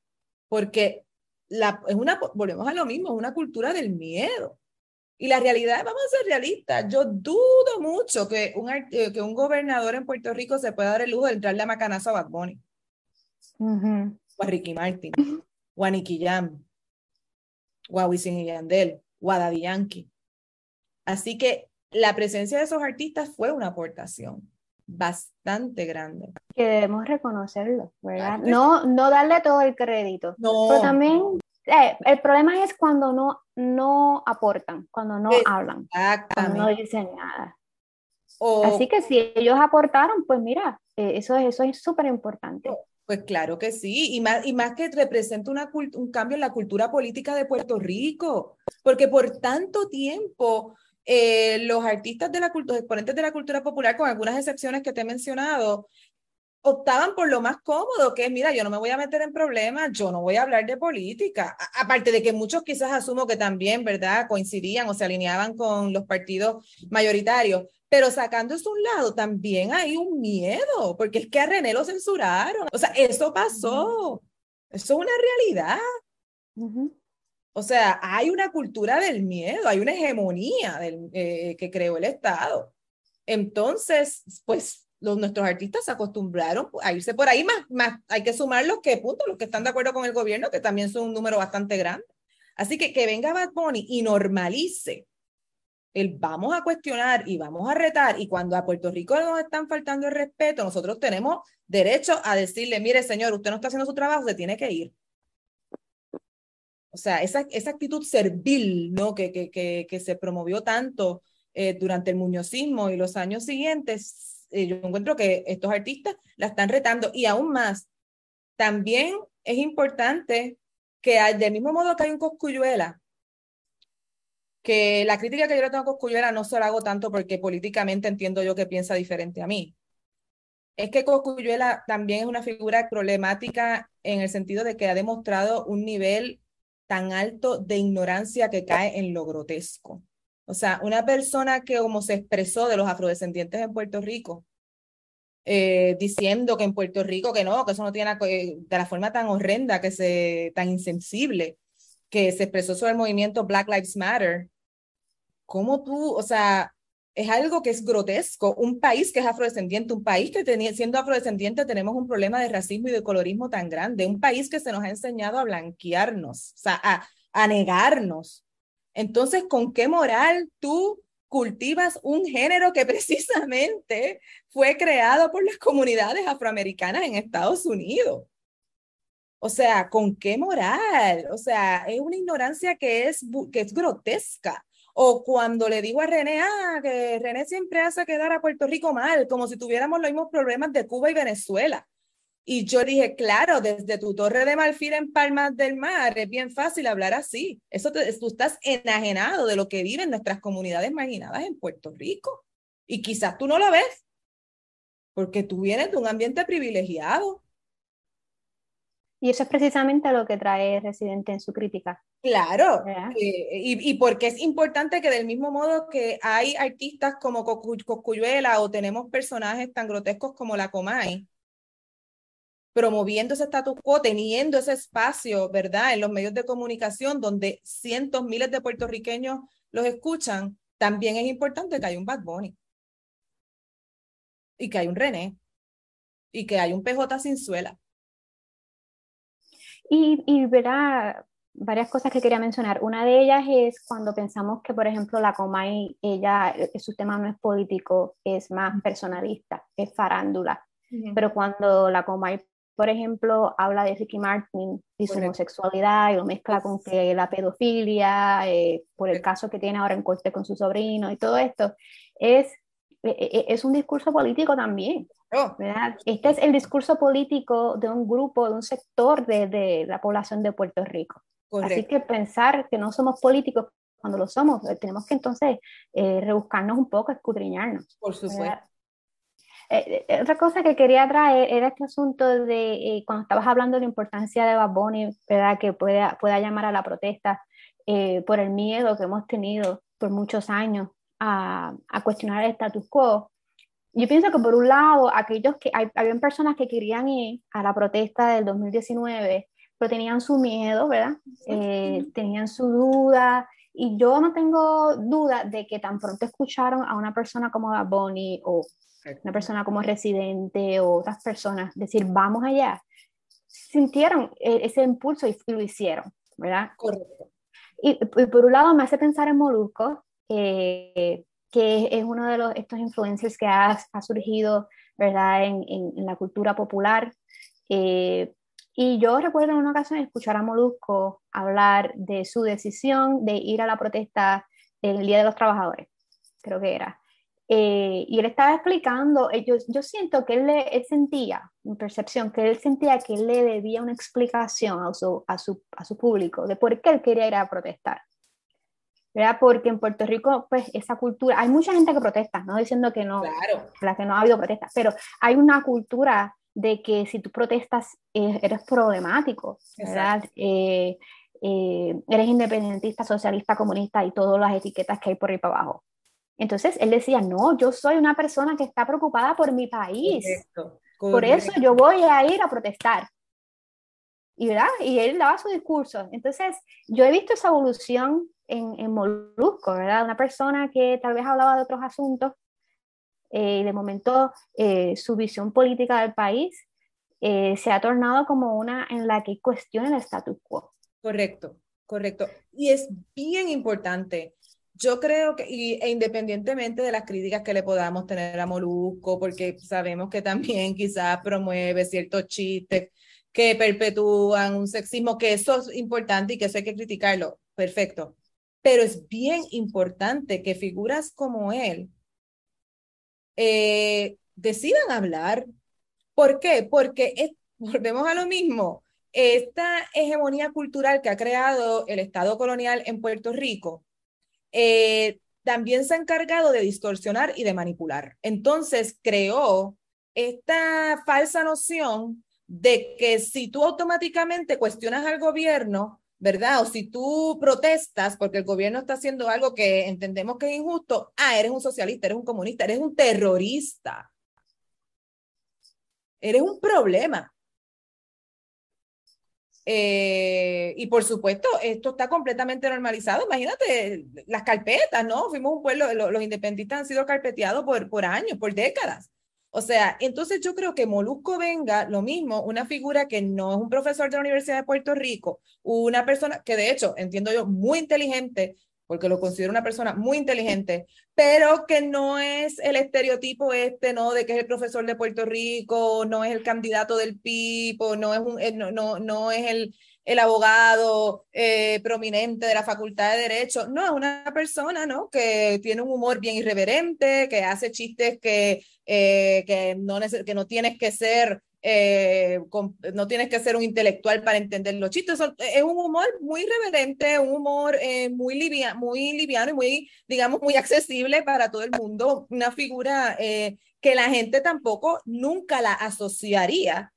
porque la, es una, volvemos a lo mismo, es una cultura del miedo. Y la realidad, vamos a ser realistas, yo dudo mucho que un, que un gobernador en Puerto Rico se pueda dar el lujo de entrarle a macanazo a Bad Bunny o a Ricky Martin, o a Nicky Jam, o a Wisin y Yandel, o a Daddy Yankee. Así que la presencia de esos artistas fue una aportación bastante grande. Que debemos reconocerlo, ¿verdad? No, no darle todo el crédito. No. Pero también eh, el problema es cuando no, no aportan, cuando no hablan, cuando no dicen nada. Así que si ellos aportaron, pues mira, eh, eso, eso es súper importante. Pues claro que sí, y más, y más que representa una, un cambio en la cultura política de Puerto Rico, porque por tanto tiempo eh, los artistas de la cultura, exponentes de la cultura popular, con algunas excepciones que te he mencionado, optaban por lo más cómodo, que es, mira, yo no me voy a meter en problemas, yo no voy a hablar de política. aparte de que muchos quizás asumo que también, ¿verdad?, coincidían o se alineaban con los partidos mayoritarios. Pero sacando eso a un lado, también hay un miedo, porque es que a René lo censuraron. O sea, eso pasó. Eso es una realidad. O sea, hay una cultura del miedo, hay una hegemonía del, eh, que creó el Estado. Entonces, pues los, nuestros artistas se acostumbraron a irse por ahí, más, más hay que sumar los que, punto, los que están de acuerdo con el gobierno, que también son un número bastante grande. Así que que venga Bad Bunny y normalice el vamos a cuestionar y vamos a retar, y cuando a Puerto Rico nos están faltando el respeto, nosotros tenemos derecho a decirle, mire señor, usted no está haciendo su trabajo, se tiene que ir. O sea, esa, esa actitud servil, ¿no? Que, que, que, que se promovió tanto eh, durante el muñozismo y los años siguientes, eh, yo encuentro que estos artistas la están retando y aún más, también es importante que del mismo modo que hay un Coscuyuela, que la crítica que yo le tengo a Coscuyuela no se la hago tanto porque políticamente entiendo yo que piensa diferente a mí. Es que Coscuyuela también es una figura problemática en el sentido de que ha demostrado un nivel tan alto de ignorancia que cae en lo grotesco. O sea, una persona que como se expresó de los afrodescendientes en Puerto Rico, eh, diciendo que en Puerto Rico que no, que eso no tiene de la forma tan horrenda, que se, tan insensible, que se expresó sobre el movimiento Black Lives Matter. ¿Cómo tú, o sea, es algo que es grotesco. Un país que es afrodescendiente, un país que siendo afrodescendiente tenemos un problema de racismo y de colorismo tan grande, un país que se nos ha enseñado a blanquearnos, o sea, a negarnos. Entonces, ¿con qué moral tú cultivas un género que [LAUGHS] precisamente fue creado por las comunidades afroamericanas en Estados Unidos? O sea, ¿con qué moral? O sea, es una ignorancia que es, que es grotesca. O cuando le digo a René, ah, que René siempre hace quedar a Puerto Rico mal, como si tuviéramos los mismos problemas de Cuba y Venezuela. Y yo dije, claro, desde tu torre de marfil en Palmas del Mar es bien fácil hablar así. Eso tú estás enajenado de lo que viven nuestras comunidades marginadas en Puerto Rico. Y quizás tú no lo ves, porque tú vienes de un ambiente privilegiado. Y eso es precisamente lo que trae Residente en su crítica. Claro, y, y, porque es importante que del mismo modo que hay artistas como Cocuyuela o tenemos personajes tan grotescos como la Comay, promoviendo ese status quo, teniendo ese espacio, ¿verdad? En los medios de comunicación donde cientos, miles de puertorriqueños los escuchan, también es importante que haya un Bad Bunny. Y que hay un René. Y que hay un PJ sin suela. Y, y verá varias cosas que quería mencionar. Una de ellas es cuando pensamos que, por ejemplo, la Comay, ella, eh, su tema no es político, es más personalista, es farándula. Pero cuando la Comay, por ejemplo, habla de Ricky Martin y su homosexualidad y lo mezcla con que la pedofilia, eh, por el caso que tiene ahora en corte con su sobrino y todo esto, es, e, e, es un discurso político también. Oh. Este es el discurso político de un grupo, de un sector de, de la población de Puerto Rico. Así que pensar que no somos políticos cuando lo somos, eh, tenemos que entonces eh, rebuscarnos un poco, escudriñarnos. Por supuesto. Eh, otra cosa que quería traer era este asunto de cuando estabas hablando de la importancia de Bad ¿verdad? que pueda, pueda llamar a la protesta por el miedo que hemos tenido por muchos años a, a cuestionar el status quo yo pienso que por un lado, aquellos que hay, habían personas que querían ir a la protesta del 2019, pero tenían su miedo, ¿verdad? Eh, tenían su duda, y yo no tengo duda de que tan pronto escucharon a una persona como Bad Bunny o una persona como Residente o otras personas decir, vamos allá, sintieron e, ese impulso y, lo hicieron, ¿verdad? Correcto. Y, por un lado me hace pensar en Molusco, eh, que es uno de los, estos influencers que ha, ha surgido, ¿verdad?, en, en, la cultura popular. Eh, y yo recuerdo en una ocasión escuchar a Molusco hablar de su decisión de ir a la protesta el Día de los Trabajadores, creo que era. Eh, y él estaba explicando, eh, yo, yo siento que él, él sentía, mi percepción, que él sentía que él le debía una explicación a su, a su, a su público de por qué él quería ir a protestar. ¿verdad? Porque en Puerto Rico, pues esa cultura, hay mucha gente que protesta, no diciendo que no, claro. la que no ha habido protestas, pero hay una cultura de que si tú protestas eh, eres problemático, ¿verdad? Eh, eh, eres independentista, socialista, comunista y todas las etiquetas que hay por ahí para abajo. Entonces él decía, no, yo soy una persona que está preocupada por mi país. Por eso yo voy a ir a protestar. Y, ¿verdad? y él daba su discurso. Entonces, yo he visto esa evolución en, en Molusco, ¿verdad? Una persona que tal vez hablaba de otros asuntos eh, y de momento eh, su visión política del país eh, se ha tornado como una en la que cuestiona el status quo. Correcto, correcto. Y es bien importante. Yo creo que, y, e independientemente de las críticas que le podamos tener a Molusco, porque sabemos que también [LAUGHS] quizás promueve ciertos chistes que perpetúan un sexismo, que eso es importante y que eso hay que criticarlo, perfecto pero es bien importante que figuras como él eh, decidan hablar. ¿Por qué? Porque [LAUGHS] volvemos a lo mismo. Esta hegemonía cultural que ha creado el Estado colonial en Puerto Rico eh, también se ha encargado de distorsionar y de manipular. Entonces creó esta falsa noción de que si tú automáticamente cuestionas al gobierno, ¿verdad? O si tú protestas porque el gobierno está haciendo algo que entendemos que es injusto, ah, eres un socialista, eres un comunista, eres un terrorista. Eres un problema. Eh, y por supuesto, esto está completamente normalizado. Imagínate las carpetas, ¿no? Fuimos un pueblo, los, independentistas han sido carpeteados por, por años, por décadas. O sea, entonces yo creo que Molusco venga, lo mismo, una figura que no es un profesor de la Universidad de Puerto Rico, una persona que de hecho, entiendo yo, muy inteligente, porque lo considero una persona muy inteligente, pero que no es el estereotipo este, ¿no? De que es el profesor de Puerto Rico, no es el candidato del PIB, no es, un, eh, no, no, no es el, el abogado eh, prominente de la Facultad de Derecho. No, es una persona, ¿no? Que tiene un humor bien irreverente, que hace chistes que, eh, que, no, que no tienes que ser eh, no tienes que ser un intelectual para entender los chistes. Es un humor muy irreverente, un humor muy, muy liviano y muy, digamos, muy accesible para todo el mundo. Una figura que la gente tampoco nunca la asociaría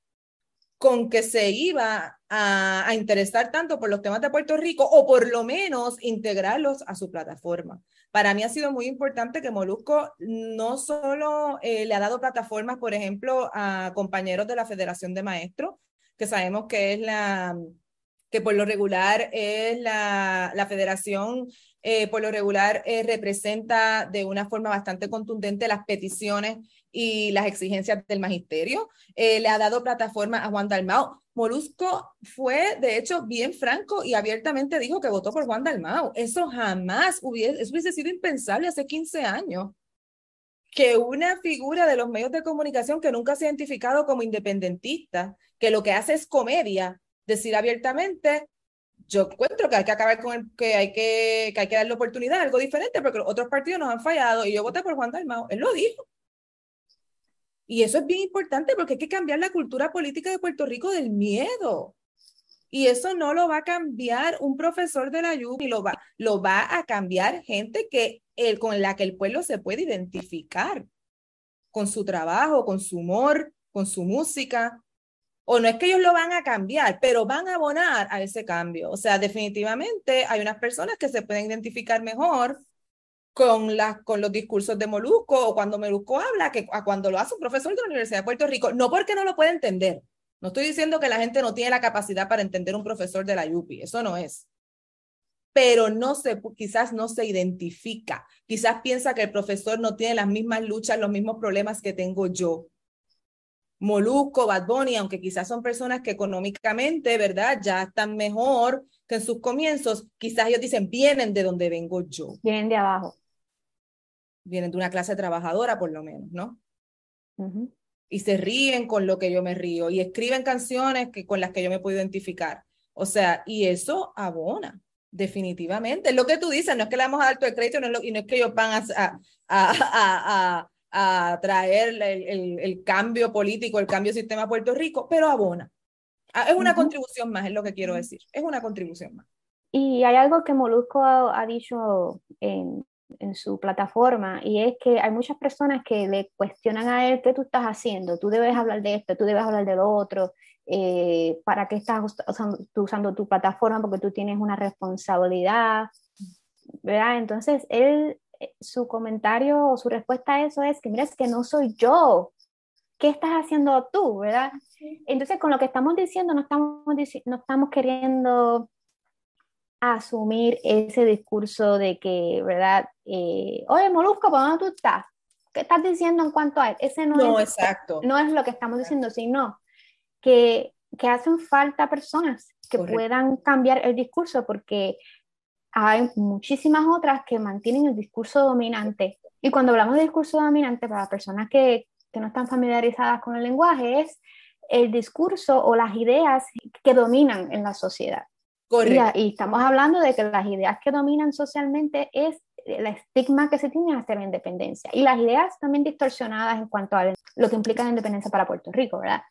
con que se iba a, interesar tanto por los temas de Puerto Rico o por lo menos integrarlos a su plataforma. Para mí ha sido muy importante que Molusco no solo eh, le ha dado plataformas, por ejemplo, a compañeros de la Federación de Maestros, que sabemos que es la que por lo regular es la, la federación eh, por lo regular eh, representa de una forma bastante contundente las peticiones y las exigencias del magisterio. Eh, le ha dado plataforma a Juan Dalmao. Molusco fue, de hecho, bien franco y abiertamente dijo que votó por Juan Dalmao. Eso jamás hubiese, eso hubiese sido impensable hace 15 años. Que una figura de los medios de comunicación que nunca se ha identificado como independentista, que lo que hace es comedia, decir abiertamente, yo encuentro que hay que acabar con el, que hay que, que hay que darle oportunidad algo diferente porque los otros partidos nos han fallado y yo voté por Juan Dalmao. Él lo dijo. Y eso es bien importante porque hay que cambiar la cultura política de Puerto Rico del miedo. Y eso no lo va a cambiar un profesor de la y lo va, lo va a cambiar gente que con la que el pueblo se puede identificar con su trabajo, con su humor, con su música. O no es que ellos lo van a cambiar, pero van a abonar a ese cambio. O sea, definitivamente hay unas personas que se pueden identificar mejor con, con los discursos de Molusco o cuando Molusco habla, que a cuando lo hace un profesor de la Universidad de Puerto Rico, no porque no lo pueda entender. No estoy diciendo que la gente no tiene la capacidad para entender un profesor de la UPI, eso no es. Pero no se, quizás no se identifica, quizás piensa que el profesor no tiene las mismas luchas, los mismos problemas que tengo yo. Molusco, Bad Bunny, aunque quizás son personas que económicamente, ¿verdad? Ya están mejor que en sus comienzos, quizás ellos dicen, vienen de donde vengo yo. Vienen de abajo vienen de una clase trabajadora por lo menos, ¿no? Y se ríen con lo que yo me río y escriben canciones que, con las que yo me puedo identificar. O sea, y eso abona, definitivamente. Es lo que tú dices, no es que le damos a dar todo el crédito no es lo, y no es que ellos van a, a, a, a traer el, el, el, cambio político, el cambio de sistema a Puerto Rico, pero abona. Ah, es una contribución más, es lo que quiero decir. Es una contribución más. Y hay algo que Molusco ha, ha dicho en, en su plataforma y es que hay muchas personas que le cuestionan a él qué tú estás haciendo, tú debes hablar de esto, tú debes hablar de lo otro, eh, para qué estás usando, usando tu plataforma porque tú tienes una responsabilidad, ¿verdad? Entonces, él, eh, su comentario o su respuesta a eso es que, mira, es que no soy yo, ¿qué estás haciendo tú, verdad? Entonces, con lo que estamos diciendo, no estamos, no estamos queriendo asumir ese discurso de que, ¿verdad? Eh, Oye, Molusco, ¿por dónde tú estás? ¿Qué estás diciendo en cuanto a él? Ese no, es, exacto. no es lo que estamos diciendo, sino que, que hacen falta personas que puedan cambiar el discurso porque hay muchísimas otras que mantienen el discurso dominante. Y cuando hablamos de discurso dominante, para personas que, que no están familiarizadas con el lenguaje, es el discurso o las ideas que dominan en la sociedad. Correcto. Y, estamos hablando de que las ideas que dominan socialmente es el estigma que se tiene hacia la independencia y las ideas también distorsionadas en cuanto a lo que implica la independencia para Puerto Rico, ¿verdad?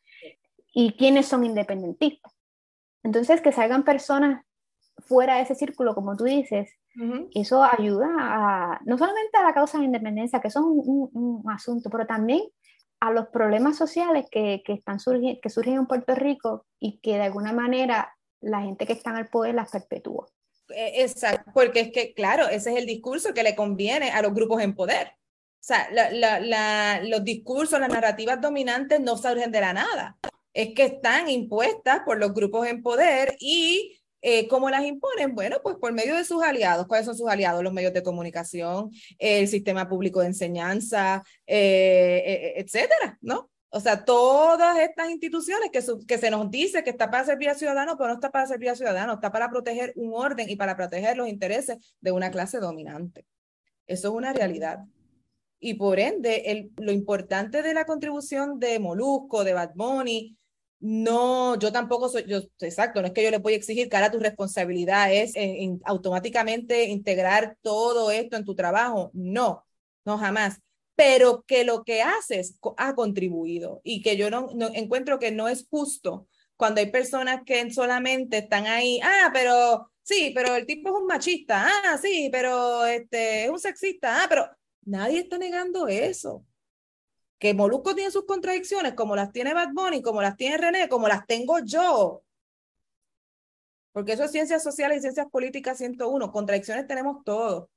Y quiénes son independentistas. Entonces, que salgan personas fuera de ese círculo, como tú dices, eso ayuda a, no solamente a la causa de independencia, que eso es un, asunto, pero también a los problemas sociales que, que están que surgen en Puerto Rico y que de alguna manera la gente que está en el poder las perpetúa. E, exacto, porque es que, claro, ese es el discurso que le conviene a los grupos en poder. O sea, los discursos, las narrativas dominantes no surgen de la nada. Es que están impuestas por los grupos en poder y eh, ¿Cómo las imponen? Bueno, pues por medio de sus aliados. ¿Cuáles son sus aliados? Los medios de comunicación, el sistema público de enseñanza, eh, eh, etcétera, ¿no? O sea, todas estas instituciones que, que se nos dice que está para servir a ciudadanos, pero no está para servir a ciudadanos, está para proteger un orden y para proteger los intereses de una clase dominante. Eso es una realidad. Y por ende, el, lo importante de la contribución de Molusco, de Bad Bunny, no, yo tampoco soy, yo, exacto, no es que yo le voy a exigir que ahora tu responsabilidad es en, automáticamente integrar todo esto en tu trabajo. No, no jamás. Pero que lo que haces ha contribuido y que yo no, encuentro que no es justo cuando hay personas que solamente están ahí, ah, pero sí, pero el tipo es un machista, ah, sí, pero este es un sexista, ah, pero nadie está negando eso que Molusco tiene sus contradicciones, como las tiene Bad Bunny, como las tiene René, como las tengo yo. Porque eso es ciencias sociales y ciencias políticas 101. Contradicciones tenemos todos.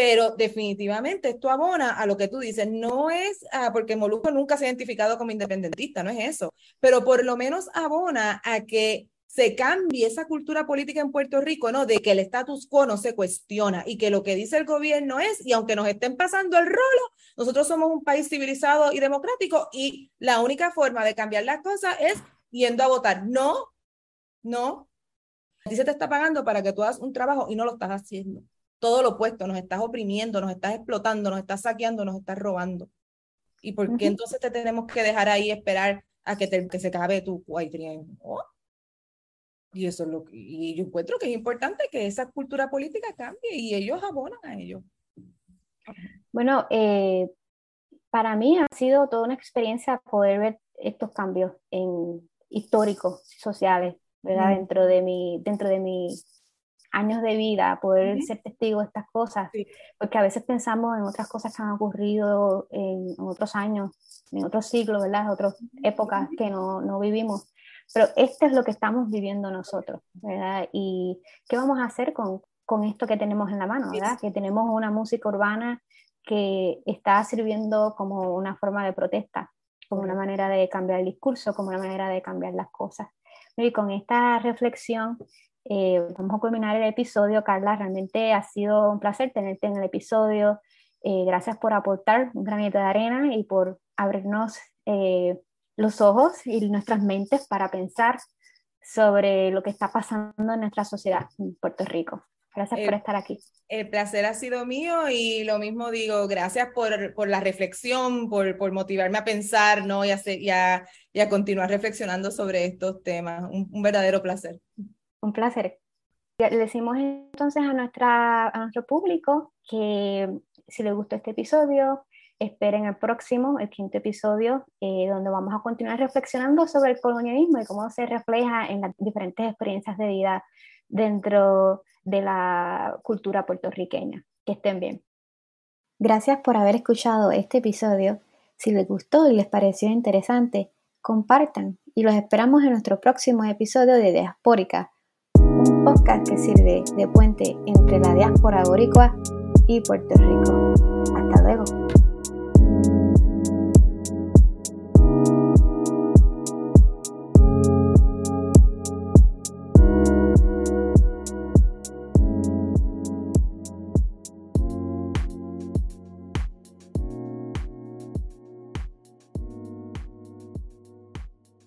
Pero definitivamente esto abona a lo que tú dices. No es ah, porque Molusco nunca se ha identificado como independentista, no es eso. Pero por lo menos abona a que se cambie esa cultura política en Puerto Rico, ¿no? De que el status quo no se cuestiona y que lo que dice el gobierno es, y aunque nos estén pasando el rolo, nosotros somos un país civilizado y democrático y la única forma de cambiar las cosas es yendo a votar. No, no. A se te está pagando para que tú hagas un trabajo y no lo estás haciendo. Todo lo opuesto, nos estás oprimiendo, nos estás explotando, nos estás saqueando, nos estás robando. ¿Y por qué entonces te tenemos que dejar ahí esperar a que, te, que se acabe tu cuatrienio? Y eso es lo que, y yo encuentro que es importante que esa cultura política cambie y ellos abonan a ello. Bueno, eh, para mí ha sido toda una experiencia poder ver estos cambios en, históricos, sociales, ¿verdad? Dentro de mi, dentro de mis años de vida, poder ser testigo de estas cosas, porque a veces pensamos en otras cosas que han ocurrido en, otros años, en otros siglos, ¿verdad? En otras épocas que no, no vivimos. Pero esto es lo que estamos viviendo nosotros, ¿verdad? Y qué vamos a hacer con, con esto que tenemos en la mano, ¿verdad? Que tenemos una música urbana que está sirviendo como una forma de protesta, como una manera de cambiar el discurso, como una manera de cambiar las cosas. Y con esta reflexión eh, vamos a culminar el episodio. Carla, realmente ha sido un placer tenerte en el episodio. Eh, gracias por aportar un granito de arena y por abrirnos eh, los ojos y nuestras mentes para pensar sobre lo que está pasando en nuestra sociedad en Puerto Rico. Gracias por estar aquí. El placer ha sido mío y lo mismo digo, gracias por, por la reflexión, por, por, motivarme a pensar ¿no? y, a, y, a, y, a, continuar reflexionando sobre estos temas. Un, un, verdadero placer. Un placer. Le decimos entonces a, nuestro público que si les gustó este episodio, esperen el próximo, el quinto episodio, eh, donde vamos a continuar reflexionando sobre el colonialismo y cómo se refleja en las diferentes experiencias de vida dentro de la cultura puertorriqueña. Que estén bien. Gracias por haber escuchado este episodio. Si les gustó y les pareció interesante, compartan y los esperamos en nuestro próximo episodio de Diaspórica, podcast que sirve de puente entre la diáspora boricua y Puerto Rico. Hasta luego.